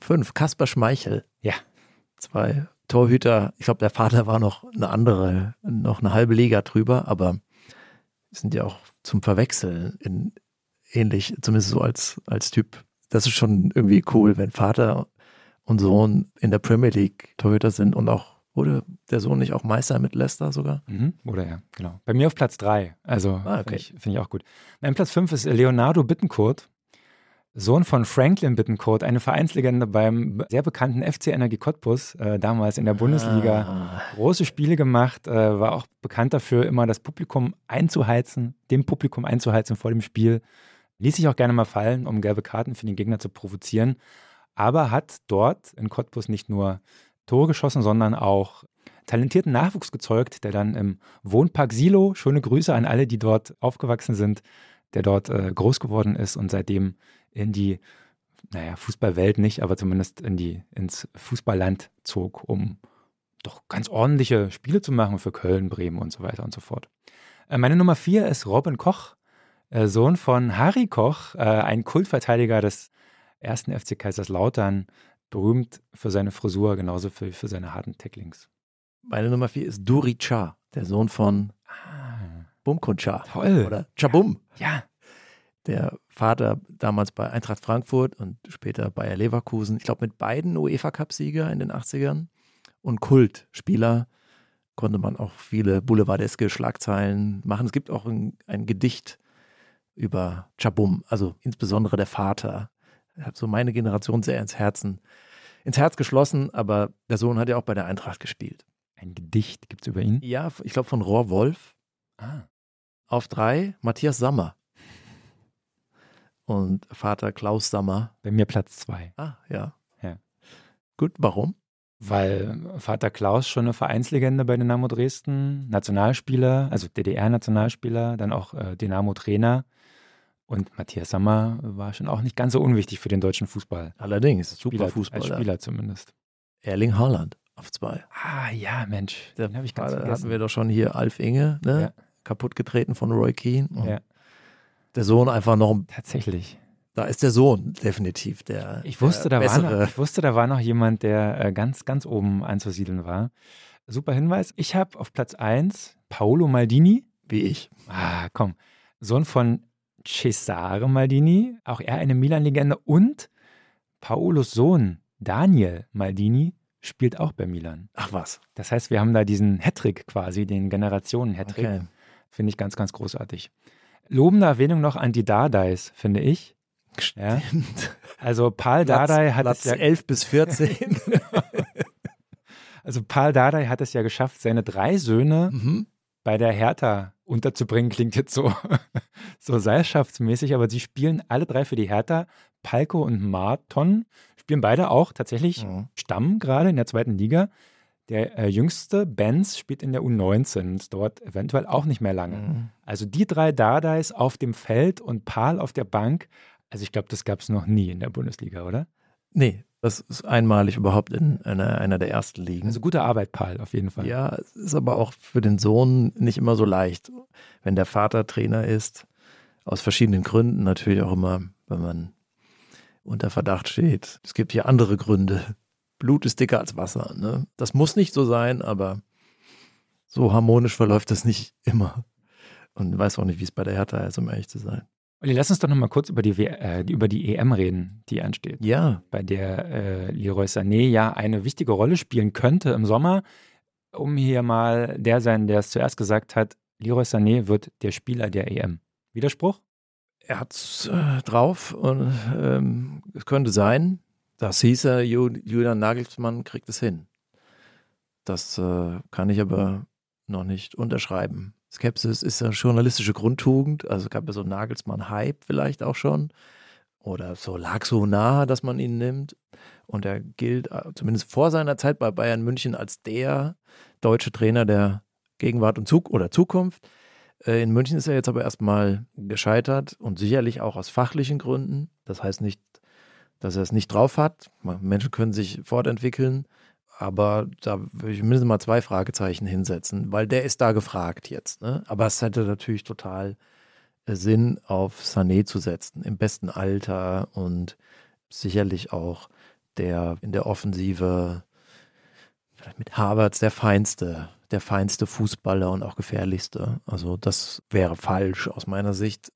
Fünf, Kasper Schmeichel. Ja. Zwei Torhüter. Ich glaube, der Vater war noch eine andere, noch eine halbe Liga drüber, aber sind ja auch zum Verwechseln in, ähnlich, zumindest so als, als Typ. Das ist schon irgendwie cool, wenn Vater und Sohn in der Premier League Torhüter sind und auch Wurde der Sohn nicht auch Meister mit Leicester sogar? Mhm, oder ja, genau. Bei mir auf Platz drei. Also ah, okay. finde ich, find ich, auch gut. Mein Platz fünf ist Leonardo Bittencourt, Sohn von Franklin Bittencourt, eine Vereinslegende beim sehr bekannten FC Energie Cottbus, äh, damals in der Bundesliga. Ah. Große Spiele gemacht, äh, war auch bekannt dafür, immer das Publikum einzuheizen, dem Publikum einzuheizen vor dem Spiel. Ließ sich auch gerne mal fallen, um gelbe Karten für den Gegner zu provozieren. Aber hat dort in Cottbus nicht nur Tore geschossen, sondern auch talentierten Nachwuchs gezeugt, der dann im Wohnpark Silo, schöne Grüße an alle, die dort aufgewachsen sind, der dort äh, groß geworden ist und seitdem in die, naja, Fußballwelt nicht, aber zumindest in die, ins Fußballland zog, um doch ganz ordentliche Spiele zu machen für Köln, Bremen und so weiter und so fort. Äh, meine Nummer vier ist Robin Koch, äh, Sohn von Harry Koch, äh, ein Kultverteidiger des ersten FC Kaiserslautern, berühmt für seine Frisur, genauso für, für seine harten Tacklings. Meine Nummer vier ist Duri Cha, der Sohn von ah, Bumkun Cha. Toll. Oder Chabum. Ja. Der Vater damals bei Eintracht Frankfurt und später Bayer Leverkusen. Ich glaube, mit beiden UEFA-Cup-Sieger in den 80ern und Kultspieler konnte man auch viele boulevardeske Schlagzeilen machen. Es gibt auch ein, ein Gedicht über Chabum, also insbesondere der Vater, habe so meine Generation sehr ins Herzen, ins Herz geschlossen, aber der Sohn hat ja auch bei der Eintracht gespielt. Ein Gedicht gibt es über ihn? Ja, ich glaube von Rohr Wolf. Ah. Auf drei Matthias Sammer. Und Vater Klaus Sammer. Bei mir Platz zwei. Ah, ja. Ja. Gut, warum? Weil Vater Klaus schon eine Vereinslegende bei Dynamo Dresden, Nationalspieler, also DDR-Nationalspieler, dann auch äh, Dynamo-Trainer. Und Matthias Sammer war schon auch nicht ganz so unwichtig für den deutschen Fußball. Allerdings, super Spieler, Fußballer. Als Spieler zumindest. Erling Haaland auf zwei. Ah ja, Mensch. Den habe ich ganz vergessen. hatten wir doch schon hier Alf Inge, ne? Ja. kaputt getreten von Roy Keane. Ja. Der Sohn einfach noch. Tatsächlich. Da ist der Sohn definitiv der. Ich wusste, der da, war noch, ich wusste da war noch jemand, der äh, ganz, ganz oben anzusiedeln war. Super Hinweis. Ich habe auf Platz 1 Paolo Maldini. Wie ich. Ah, komm. Sohn von Cesare Maldini, auch er eine Milan-Legende und Paolos Sohn Daniel Maldini spielt auch bei Milan. Ach was. Das heißt, wir haben da diesen Hattrick quasi, den Generationen-Hattrick. Okay. Finde ich ganz, ganz großartig. Lobende Erwähnung noch an die Dardais, finde ich. Ja. Also Paul Dardai hat Platz es ja 11 bis 14. also Paul Dardai hat es ja geschafft, seine drei Söhne mhm. Bei der Hertha unterzubringen, klingt jetzt so, so seilschaftsmäßig, aber sie spielen alle drei für die Hertha. Palko und Marton spielen beide auch tatsächlich mhm. Stamm gerade in der zweiten Liga. Der äh, jüngste, Benz, spielt in der U19 und dort eventuell auch nicht mehr lange. Mhm. Also die drei Dardais auf dem Feld und Pal auf der Bank. Also ich glaube, das gab es noch nie in der Bundesliga, oder? Nee, das ist einmalig überhaupt in einer, einer der ersten Ligen. Also gute Arbeit, Paul, auf jeden Fall. Ja, es ist aber auch für den Sohn nicht immer so leicht. Wenn der Vater Trainer ist, aus verschiedenen Gründen, natürlich auch immer, wenn man unter Verdacht steht. Es gibt hier andere Gründe. Blut ist dicker als Wasser. Ne? Das muss nicht so sein, aber so harmonisch verläuft das nicht immer. Und weiß auch nicht, wie es bei der Hertha ist, um ehrlich zu sein. Olli, lass uns doch noch mal kurz über die, äh, über die EM reden, die ansteht. Ja. Bei der äh, Leroy Sané ja eine wichtige Rolle spielen könnte im Sommer. Um hier mal der sein, der es zuerst gesagt hat, Leroy Sané wird der Spieler der EM. Widerspruch? Er hat es äh, drauf und ähm, es könnte sein, das hieß er, Julian Nagelsmann kriegt es hin. Das äh, kann ich aber noch nicht unterschreiben. Skepsis ist ja journalistische Grundtugend. Also gab es so Nagelsmann-Hype vielleicht auch schon. Oder so lag so nahe, dass man ihn nimmt. Und er gilt äh, zumindest vor seiner Zeit bei Bayern München als der deutsche Trainer der Gegenwart und Zug oder Zukunft. Äh, in München ist er jetzt aber erstmal gescheitert und sicherlich auch aus fachlichen Gründen. Das heißt nicht, dass er es nicht drauf hat. Menschen können sich fortentwickeln. Aber da würde ich mindestens mal zwei Fragezeichen hinsetzen, weil der ist da gefragt jetzt. Ne? Aber es hätte natürlich total äh, Sinn, auf Sané zu setzen, im besten Alter und sicherlich auch der in der Offensive vielleicht mit Havertz der feinste, der feinste Fußballer und auch gefährlichste. Also das wäre falsch aus meiner Sicht,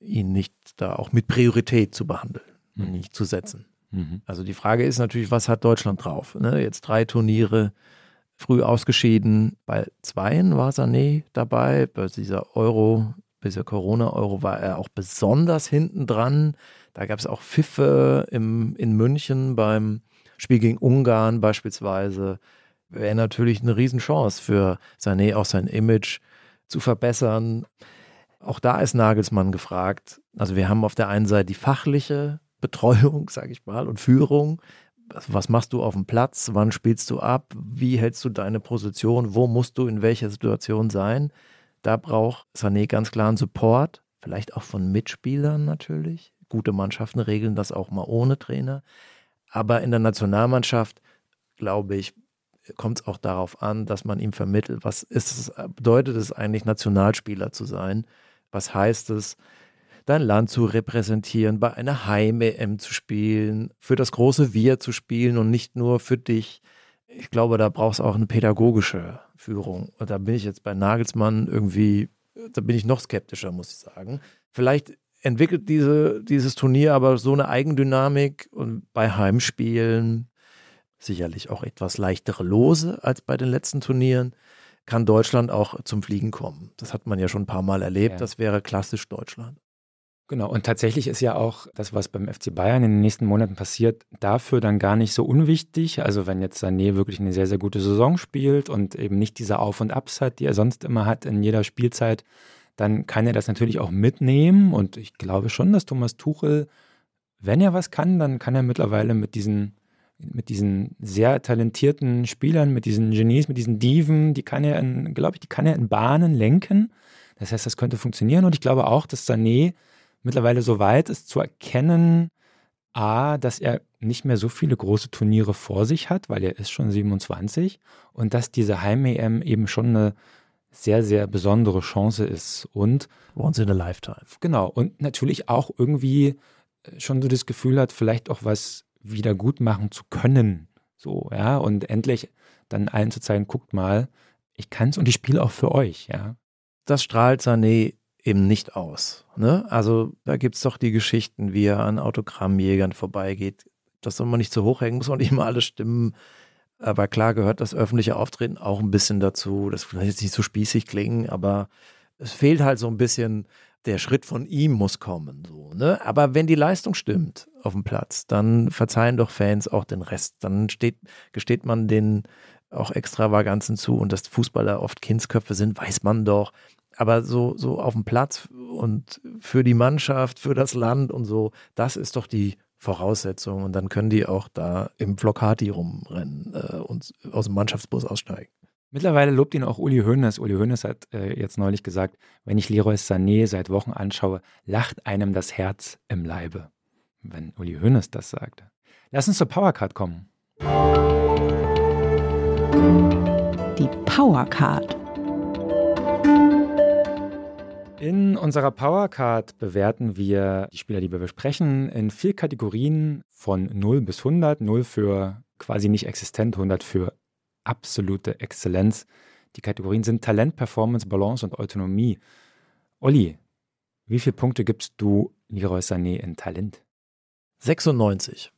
ihn nicht da auch mit Priorität zu behandeln mhm. nicht zu setzen. Mhm. Also die Frage ist natürlich, was hat Deutschland drauf? Ne? Jetzt drei Turniere, früh ausgeschieden. Bei zweien war Sané dabei. Bei dieser Euro, bei dieser Corona-Euro war er auch besonders hinten dran. Da gab es auch Pfiffe im, in München beim Spiel gegen Ungarn beispielsweise. Wäre natürlich eine Riesenchance für Sané, auch sein Image zu verbessern. Auch da ist Nagelsmann gefragt. Also wir haben auf der einen Seite die fachliche Betreuung, sage ich mal, und Führung. Was machst du auf dem Platz? Wann spielst du ab? Wie hältst du deine Position? Wo musst du in welcher Situation sein? Da braucht Sané ganz klar einen Support, vielleicht auch von Mitspielern natürlich. Gute Mannschaften regeln das auch mal ohne Trainer. Aber in der Nationalmannschaft, glaube ich, kommt es auch darauf an, dass man ihm vermittelt, was ist, bedeutet es eigentlich, Nationalspieler zu sein? Was heißt es, dein Land zu repräsentieren, bei einer Heim-EM zu spielen, für das große Wir zu spielen und nicht nur für dich. Ich glaube, da brauchst du auch eine pädagogische Führung. Und da bin ich jetzt bei Nagelsmann irgendwie, da bin ich noch skeptischer, muss ich sagen. Vielleicht entwickelt diese, dieses Turnier aber so eine Eigendynamik und bei Heimspielen sicherlich auch etwas leichtere Lose als bei den letzten Turnieren kann Deutschland auch zum Fliegen kommen. Das hat man ja schon ein paar Mal erlebt. Ja. Das wäre klassisch Deutschland. Genau, und tatsächlich ist ja auch das, was beim FC Bayern in den nächsten Monaten passiert, dafür dann gar nicht so unwichtig. Also wenn jetzt Sané wirklich eine sehr, sehr gute Saison spielt und eben nicht diese Auf- und Abs hat, die er sonst immer hat in jeder Spielzeit, dann kann er das natürlich auch mitnehmen. Und ich glaube schon, dass Thomas Tuchel, wenn er was kann, dann kann er mittlerweile mit diesen, mit diesen sehr talentierten Spielern, mit diesen Genies, mit diesen Diven, die kann er in, glaube ich, die kann er in Bahnen lenken. Das heißt, das könnte funktionieren. Und ich glaube auch, dass Sané mittlerweile so weit ist zu erkennen, A, dass er nicht mehr so viele große Turniere vor sich hat, weil er ist schon 27 und dass diese Heim-EM eben schon eine sehr, sehr besondere Chance ist. Und Once in a lifetime. Genau. Und natürlich auch irgendwie äh, schon so das Gefühl hat, vielleicht auch was wieder gut machen zu können. So, ja, und endlich dann allen zu zeigen, guckt mal, ich kann's und ich spiele auch für euch, ja. Das strahlt Sané eben nicht aus. Ne? Also da gibt es doch die Geschichten, wie er an Autogrammjägern vorbeigeht. Das soll man nicht zu hoch hängen, muss auch nicht immer alles stimmen. Aber klar gehört das öffentliche Auftreten auch ein bisschen dazu. Das vielleicht jetzt nicht so spießig klingen, aber es fehlt halt so ein bisschen, der Schritt von ihm muss kommen. So, ne? Aber wenn die Leistung stimmt auf dem Platz, dann verzeihen doch Fans auch den Rest. Dann steht, gesteht man den auch Extravaganzen zu und dass Fußballer oft Kindsköpfe sind, weiß man doch aber so, so auf dem Platz und für die Mannschaft, für das Land und so, das ist doch die Voraussetzung. Und dann können die auch da im Flocati rumrennen äh, und aus dem Mannschaftsbus aussteigen. Mittlerweile lobt ihn auch Uli Hoeneß. Uli Hoeneß hat äh, jetzt neulich gesagt, wenn ich Leroy Sané seit Wochen anschaue, lacht einem das Herz im Leibe. Wenn Uli Hoeneß das sagt. Lass uns zur Powercard kommen. Die Powercard. In unserer Powercard bewerten wir die Spieler, die wir besprechen, in vier Kategorien von 0 bis 100. 0 für quasi nicht existent, 100 für absolute Exzellenz. Die Kategorien sind Talent, Performance, Balance und Autonomie. Olli, wie viele Punkte gibst du Leroy Sané in Talent? 96.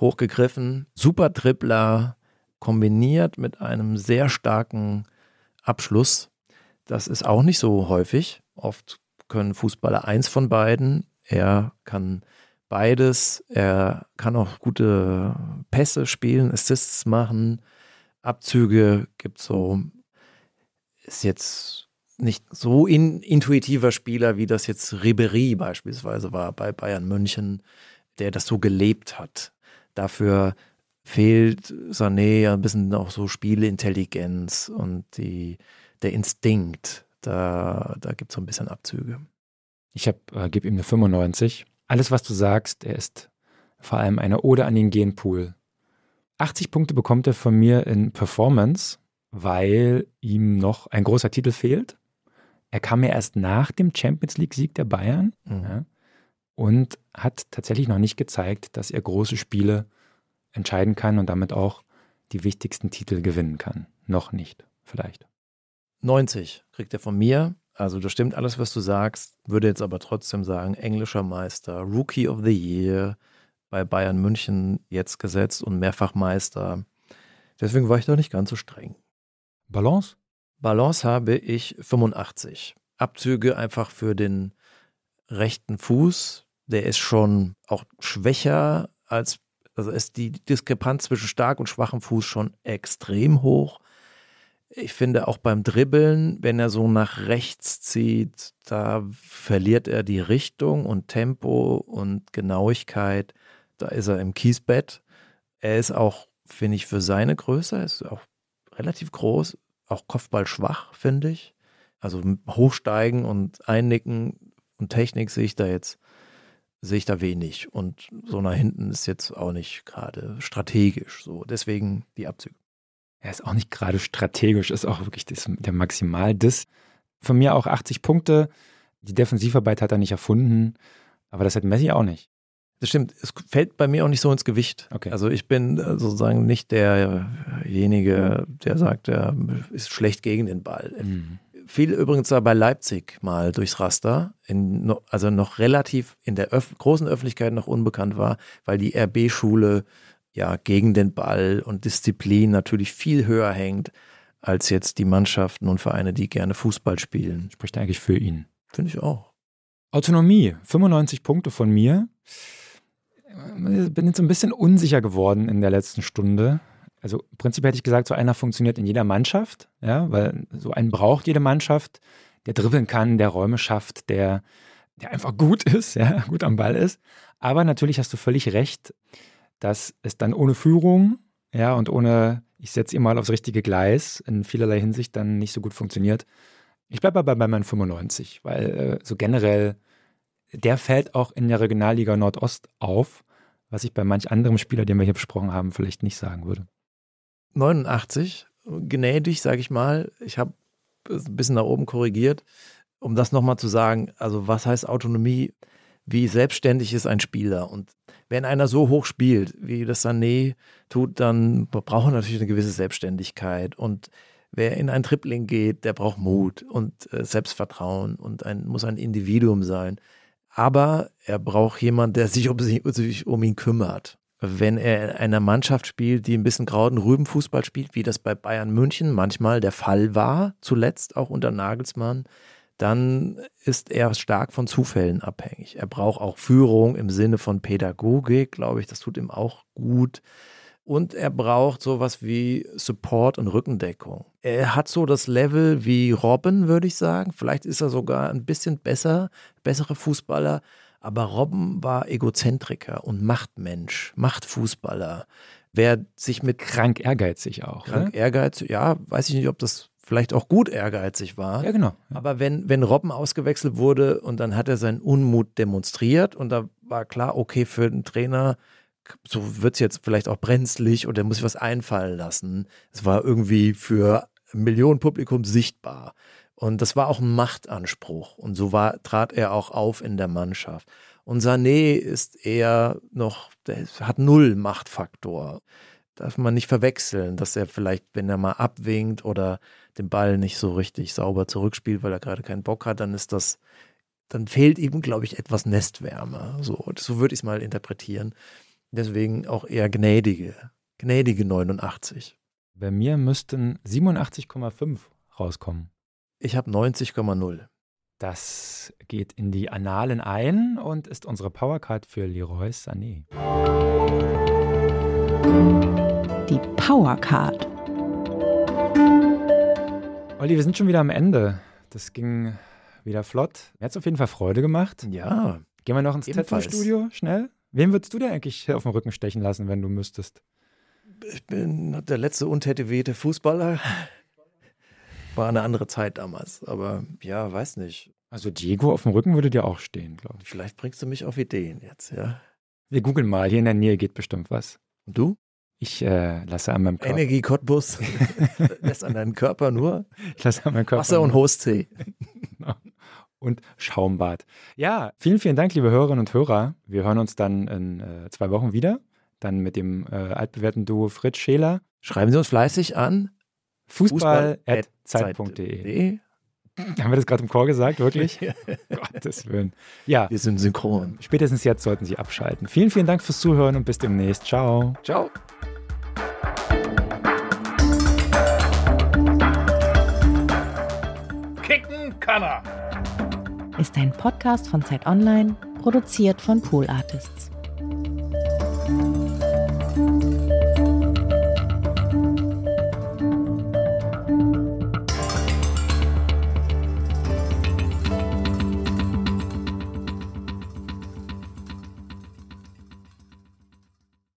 Hochgegriffen, super Tripler, kombiniert mit einem sehr starken Abschluss. Das ist auch nicht so häufig. Oft können Fußballer eins von beiden. Er kann beides. Er kann auch gute Pässe spielen, Assists machen. Abzüge gibt so. Ist jetzt nicht so in, intuitiver Spieler, wie das jetzt Ribery beispielsweise war bei Bayern München, der das so gelebt hat. Dafür fehlt Sané ja ein bisschen auch so Spieleintelligenz und die, der Instinkt, da, da gibt es so ein bisschen Abzüge. Ich äh, gebe ihm eine 95. Alles, was du sagst, er ist vor allem eine Ode an den Genpool. 80 Punkte bekommt er von mir in Performance, weil ihm noch ein großer Titel fehlt. Er kam ja erst nach dem Champions League-Sieg der Bayern Mhm. ja, und hat tatsächlich noch nicht gezeigt, dass er große Spiele entscheiden kann und damit auch die wichtigsten Titel gewinnen kann. Noch nicht, vielleicht. 90 kriegt er von mir. Also das stimmt alles, was du sagst. Würde jetzt aber trotzdem sagen, englischer Meister, Rookie of the Year, bei Bayern München jetzt gesetzt und Mehrfachmeister. Deswegen war ich doch nicht ganz so streng. Balance? Balance habe ich 85. Abzüge einfach für den rechten Fuß. Der ist schon auch schwächer als, also ist die Diskrepanz zwischen stark und schwachem Fuß schon extrem hoch. Ich finde auch beim Dribbeln, wenn er so nach rechts zieht, da verliert er die Richtung und Tempo und Genauigkeit. Da ist er im Kiesbett. Er ist auch, finde ich, für seine Größe, ist auch relativ groß, auch Kopfball schwach, finde ich. Also hochsteigen und einnicken und Technik sehe ich da jetzt, sehe ich da wenig. Und so nach hinten ist jetzt auch nicht gerade strategisch. So, deswegen die Abzüge. Er ist auch nicht gerade strategisch, ist auch wirklich das, der Maximal-Diss. Von mir auch 80 Punkte. Die Defensivarbeit hat er nicht erfunden, aber das hat Messi auch nicht. Das stimmt. Es fällt bei mir auch nicht so ins Gewicht. Okay. Also ich bin äh, sozusagen nicht derjenige, der sagt, er ist schlecht gegen den Ball. Mhm. Fiel übrigens da bei Leipzig mal durchs Raster, in, also noch relativ in der Öff großen Öffentlichkeit noch unbekannt war, weil die RB-Schule ja gegen den Ball und Disziplin natürlich viel höher hängt als jetzt die Mannschaften und Vereine, die gerne Fußball spielen. Spricht eigentlich für ihn. Finde ich auch. Autonomie, 95 Punkte von mir. Ich bin jetzt so ein bisschen unsicher geworden in der letzten Stunde. Also im Prinzip hätte ich gesagt, so einer funktioniert in jeder Mannschaft, ja, weil so einen braucht jede Mannschaft, der dribbeln kann, der Räume schafft, der, der einfach gut ist, ja, gut am Ball ist. Aber natürlich hast du völlig recht, dass es dann ohne Führung, ja, und ohne, ich setze ihn mal aufs richtige Gleis, in vielerlei Hinsicht dann nicht so gut funktioniert. Ich bleibe aber bei meinen 95, weil äh, so generell, der fällt auch in der Regionalliga Nordost auf, was ich bei manch anderem Spieler, den wir hier besprochen haben, vielleicht nicht sagen würde. 89, gnädig, sage ich mal. Ich habe ein bisschen nach oben korrigiert, um das nochmal zu sagen. Also was heißt Autonomie? Wie selbstständig ist ein Spieler? Und wenn einer so hoch spielt, wie das Sané tut, dann braucht er natürlich eine gewisse Selbstständigkeit. Und wer in ein Tripling geht, der braucht Mut und äh, Selbstvertrauen und ein, muss ein Individuum sein. Aber er braucht jemanden, der sich um, sich, sich um ihn kümmert. Wenn er in einer Mannschaft spielt, die ein bisschen grauen Rübenfußball spielt, wie das bei Bayern München manchmal der Fall war, zuletzt auch unter Nagelsmann, dann ist er stark von Zufällen abhängig. Er braucht auch Führung im Sinne von Pädagogik, glaube ich, das tut ihm auch gut. Und er braucht sowas wie Support und Rückendeckung. Er hat so das Level wie Robben, würde ich sagen. Vielleicht ist er sogar ein bisschen besser, bessere Fußballer. Aber Robben war Egozentriker und Machtmensch, Machtfußballer. Wer sich mit Krank ehrgeizig auch. krank oder? Ehrgeiz, ja, weiß ich nicht, ob das vielleicht auch gut ehrgeizig war. Ja, genau. Ja. Aber wenn, wenn Robben ausgewechselt wurde und dann hat er seinen Unmut demonstriert und da war klar, okay, für den Trainer, so wird es jetzt vielleicht auch brenzlig und er muss sich was einfallen lassen. Es war irgendwie für Millionen Publikum sichtbar. Und das war auch ein Machtanspruch. Und so war, trat er auch auf in der Mannschaft. Und Sané ist eher noch, der hat null Machtfaktor. Darf man nicht verwechseln, dass er vielleicht, wenn er mal abwinkt oder den Ball nicht so richtig sauber zurückspielt, weil er gerade keinen Bock hat, dann ist das, dann fehlt ihm, glaube ich, etwas Nestwärme. So, so würde ich es mal interpretieren. Deswegen auch eher gnädige, gnädige 89. Bei mir müssten 87,5 rauskommen. Ich habe 90,0. Das geht in die Annalen ein und ist unsere Powercard für Leroy Sané. Die Powercard. Olli, wir sind schon wieder am Ende. Das ging wieder flott. Mir hat es auf jeden Fall Freude gemacht. Ja, Gehen wir noch ins. Tattoo-Studio, schnell. Wen würdest du dir eigentlich auf den Rücken stechen lassen, wenn du müsstest? ich bin der letzte untätowierte Fußballer. War eine andere Zeit damals, aber ja, weiß nicht. Also Diego auf dem Rücken würde dir auch stehen, glaube ich. Vielleicht bringst du mich auf Ideen jetzt, ja. Wir googeln mal, hier in der Nähe geht bestimmt was. Und du? Ich äh, lasse an meinem Körper. Energie Cottbus lässt an deinen Körper nur Ich lasse an meinem Körper. Wasser und C. und Schaumbad. Ja, vielen, vielen Dank, liebe Hörerinnen und Hörer. Wir hören uns dann in äh, zwei Wochen wieder. Dann mit dem äh, altbewährten Duo Fritz Scheler. Schreiben Sie uns fleißig an Fußball.zeit.de. Haben wir das gerade im Chor gesagt, wirklich? Gottes Willen. Ja, Wir sind synchron. spätestens jetzt sollten Sie abschalten. Vielen, vielen Dank fürs Zuhören und bis demnächst. Ciao. Ciao. Kicken kann er. Ist ein Podcast von Zeit Online, produziert von Pool Artists.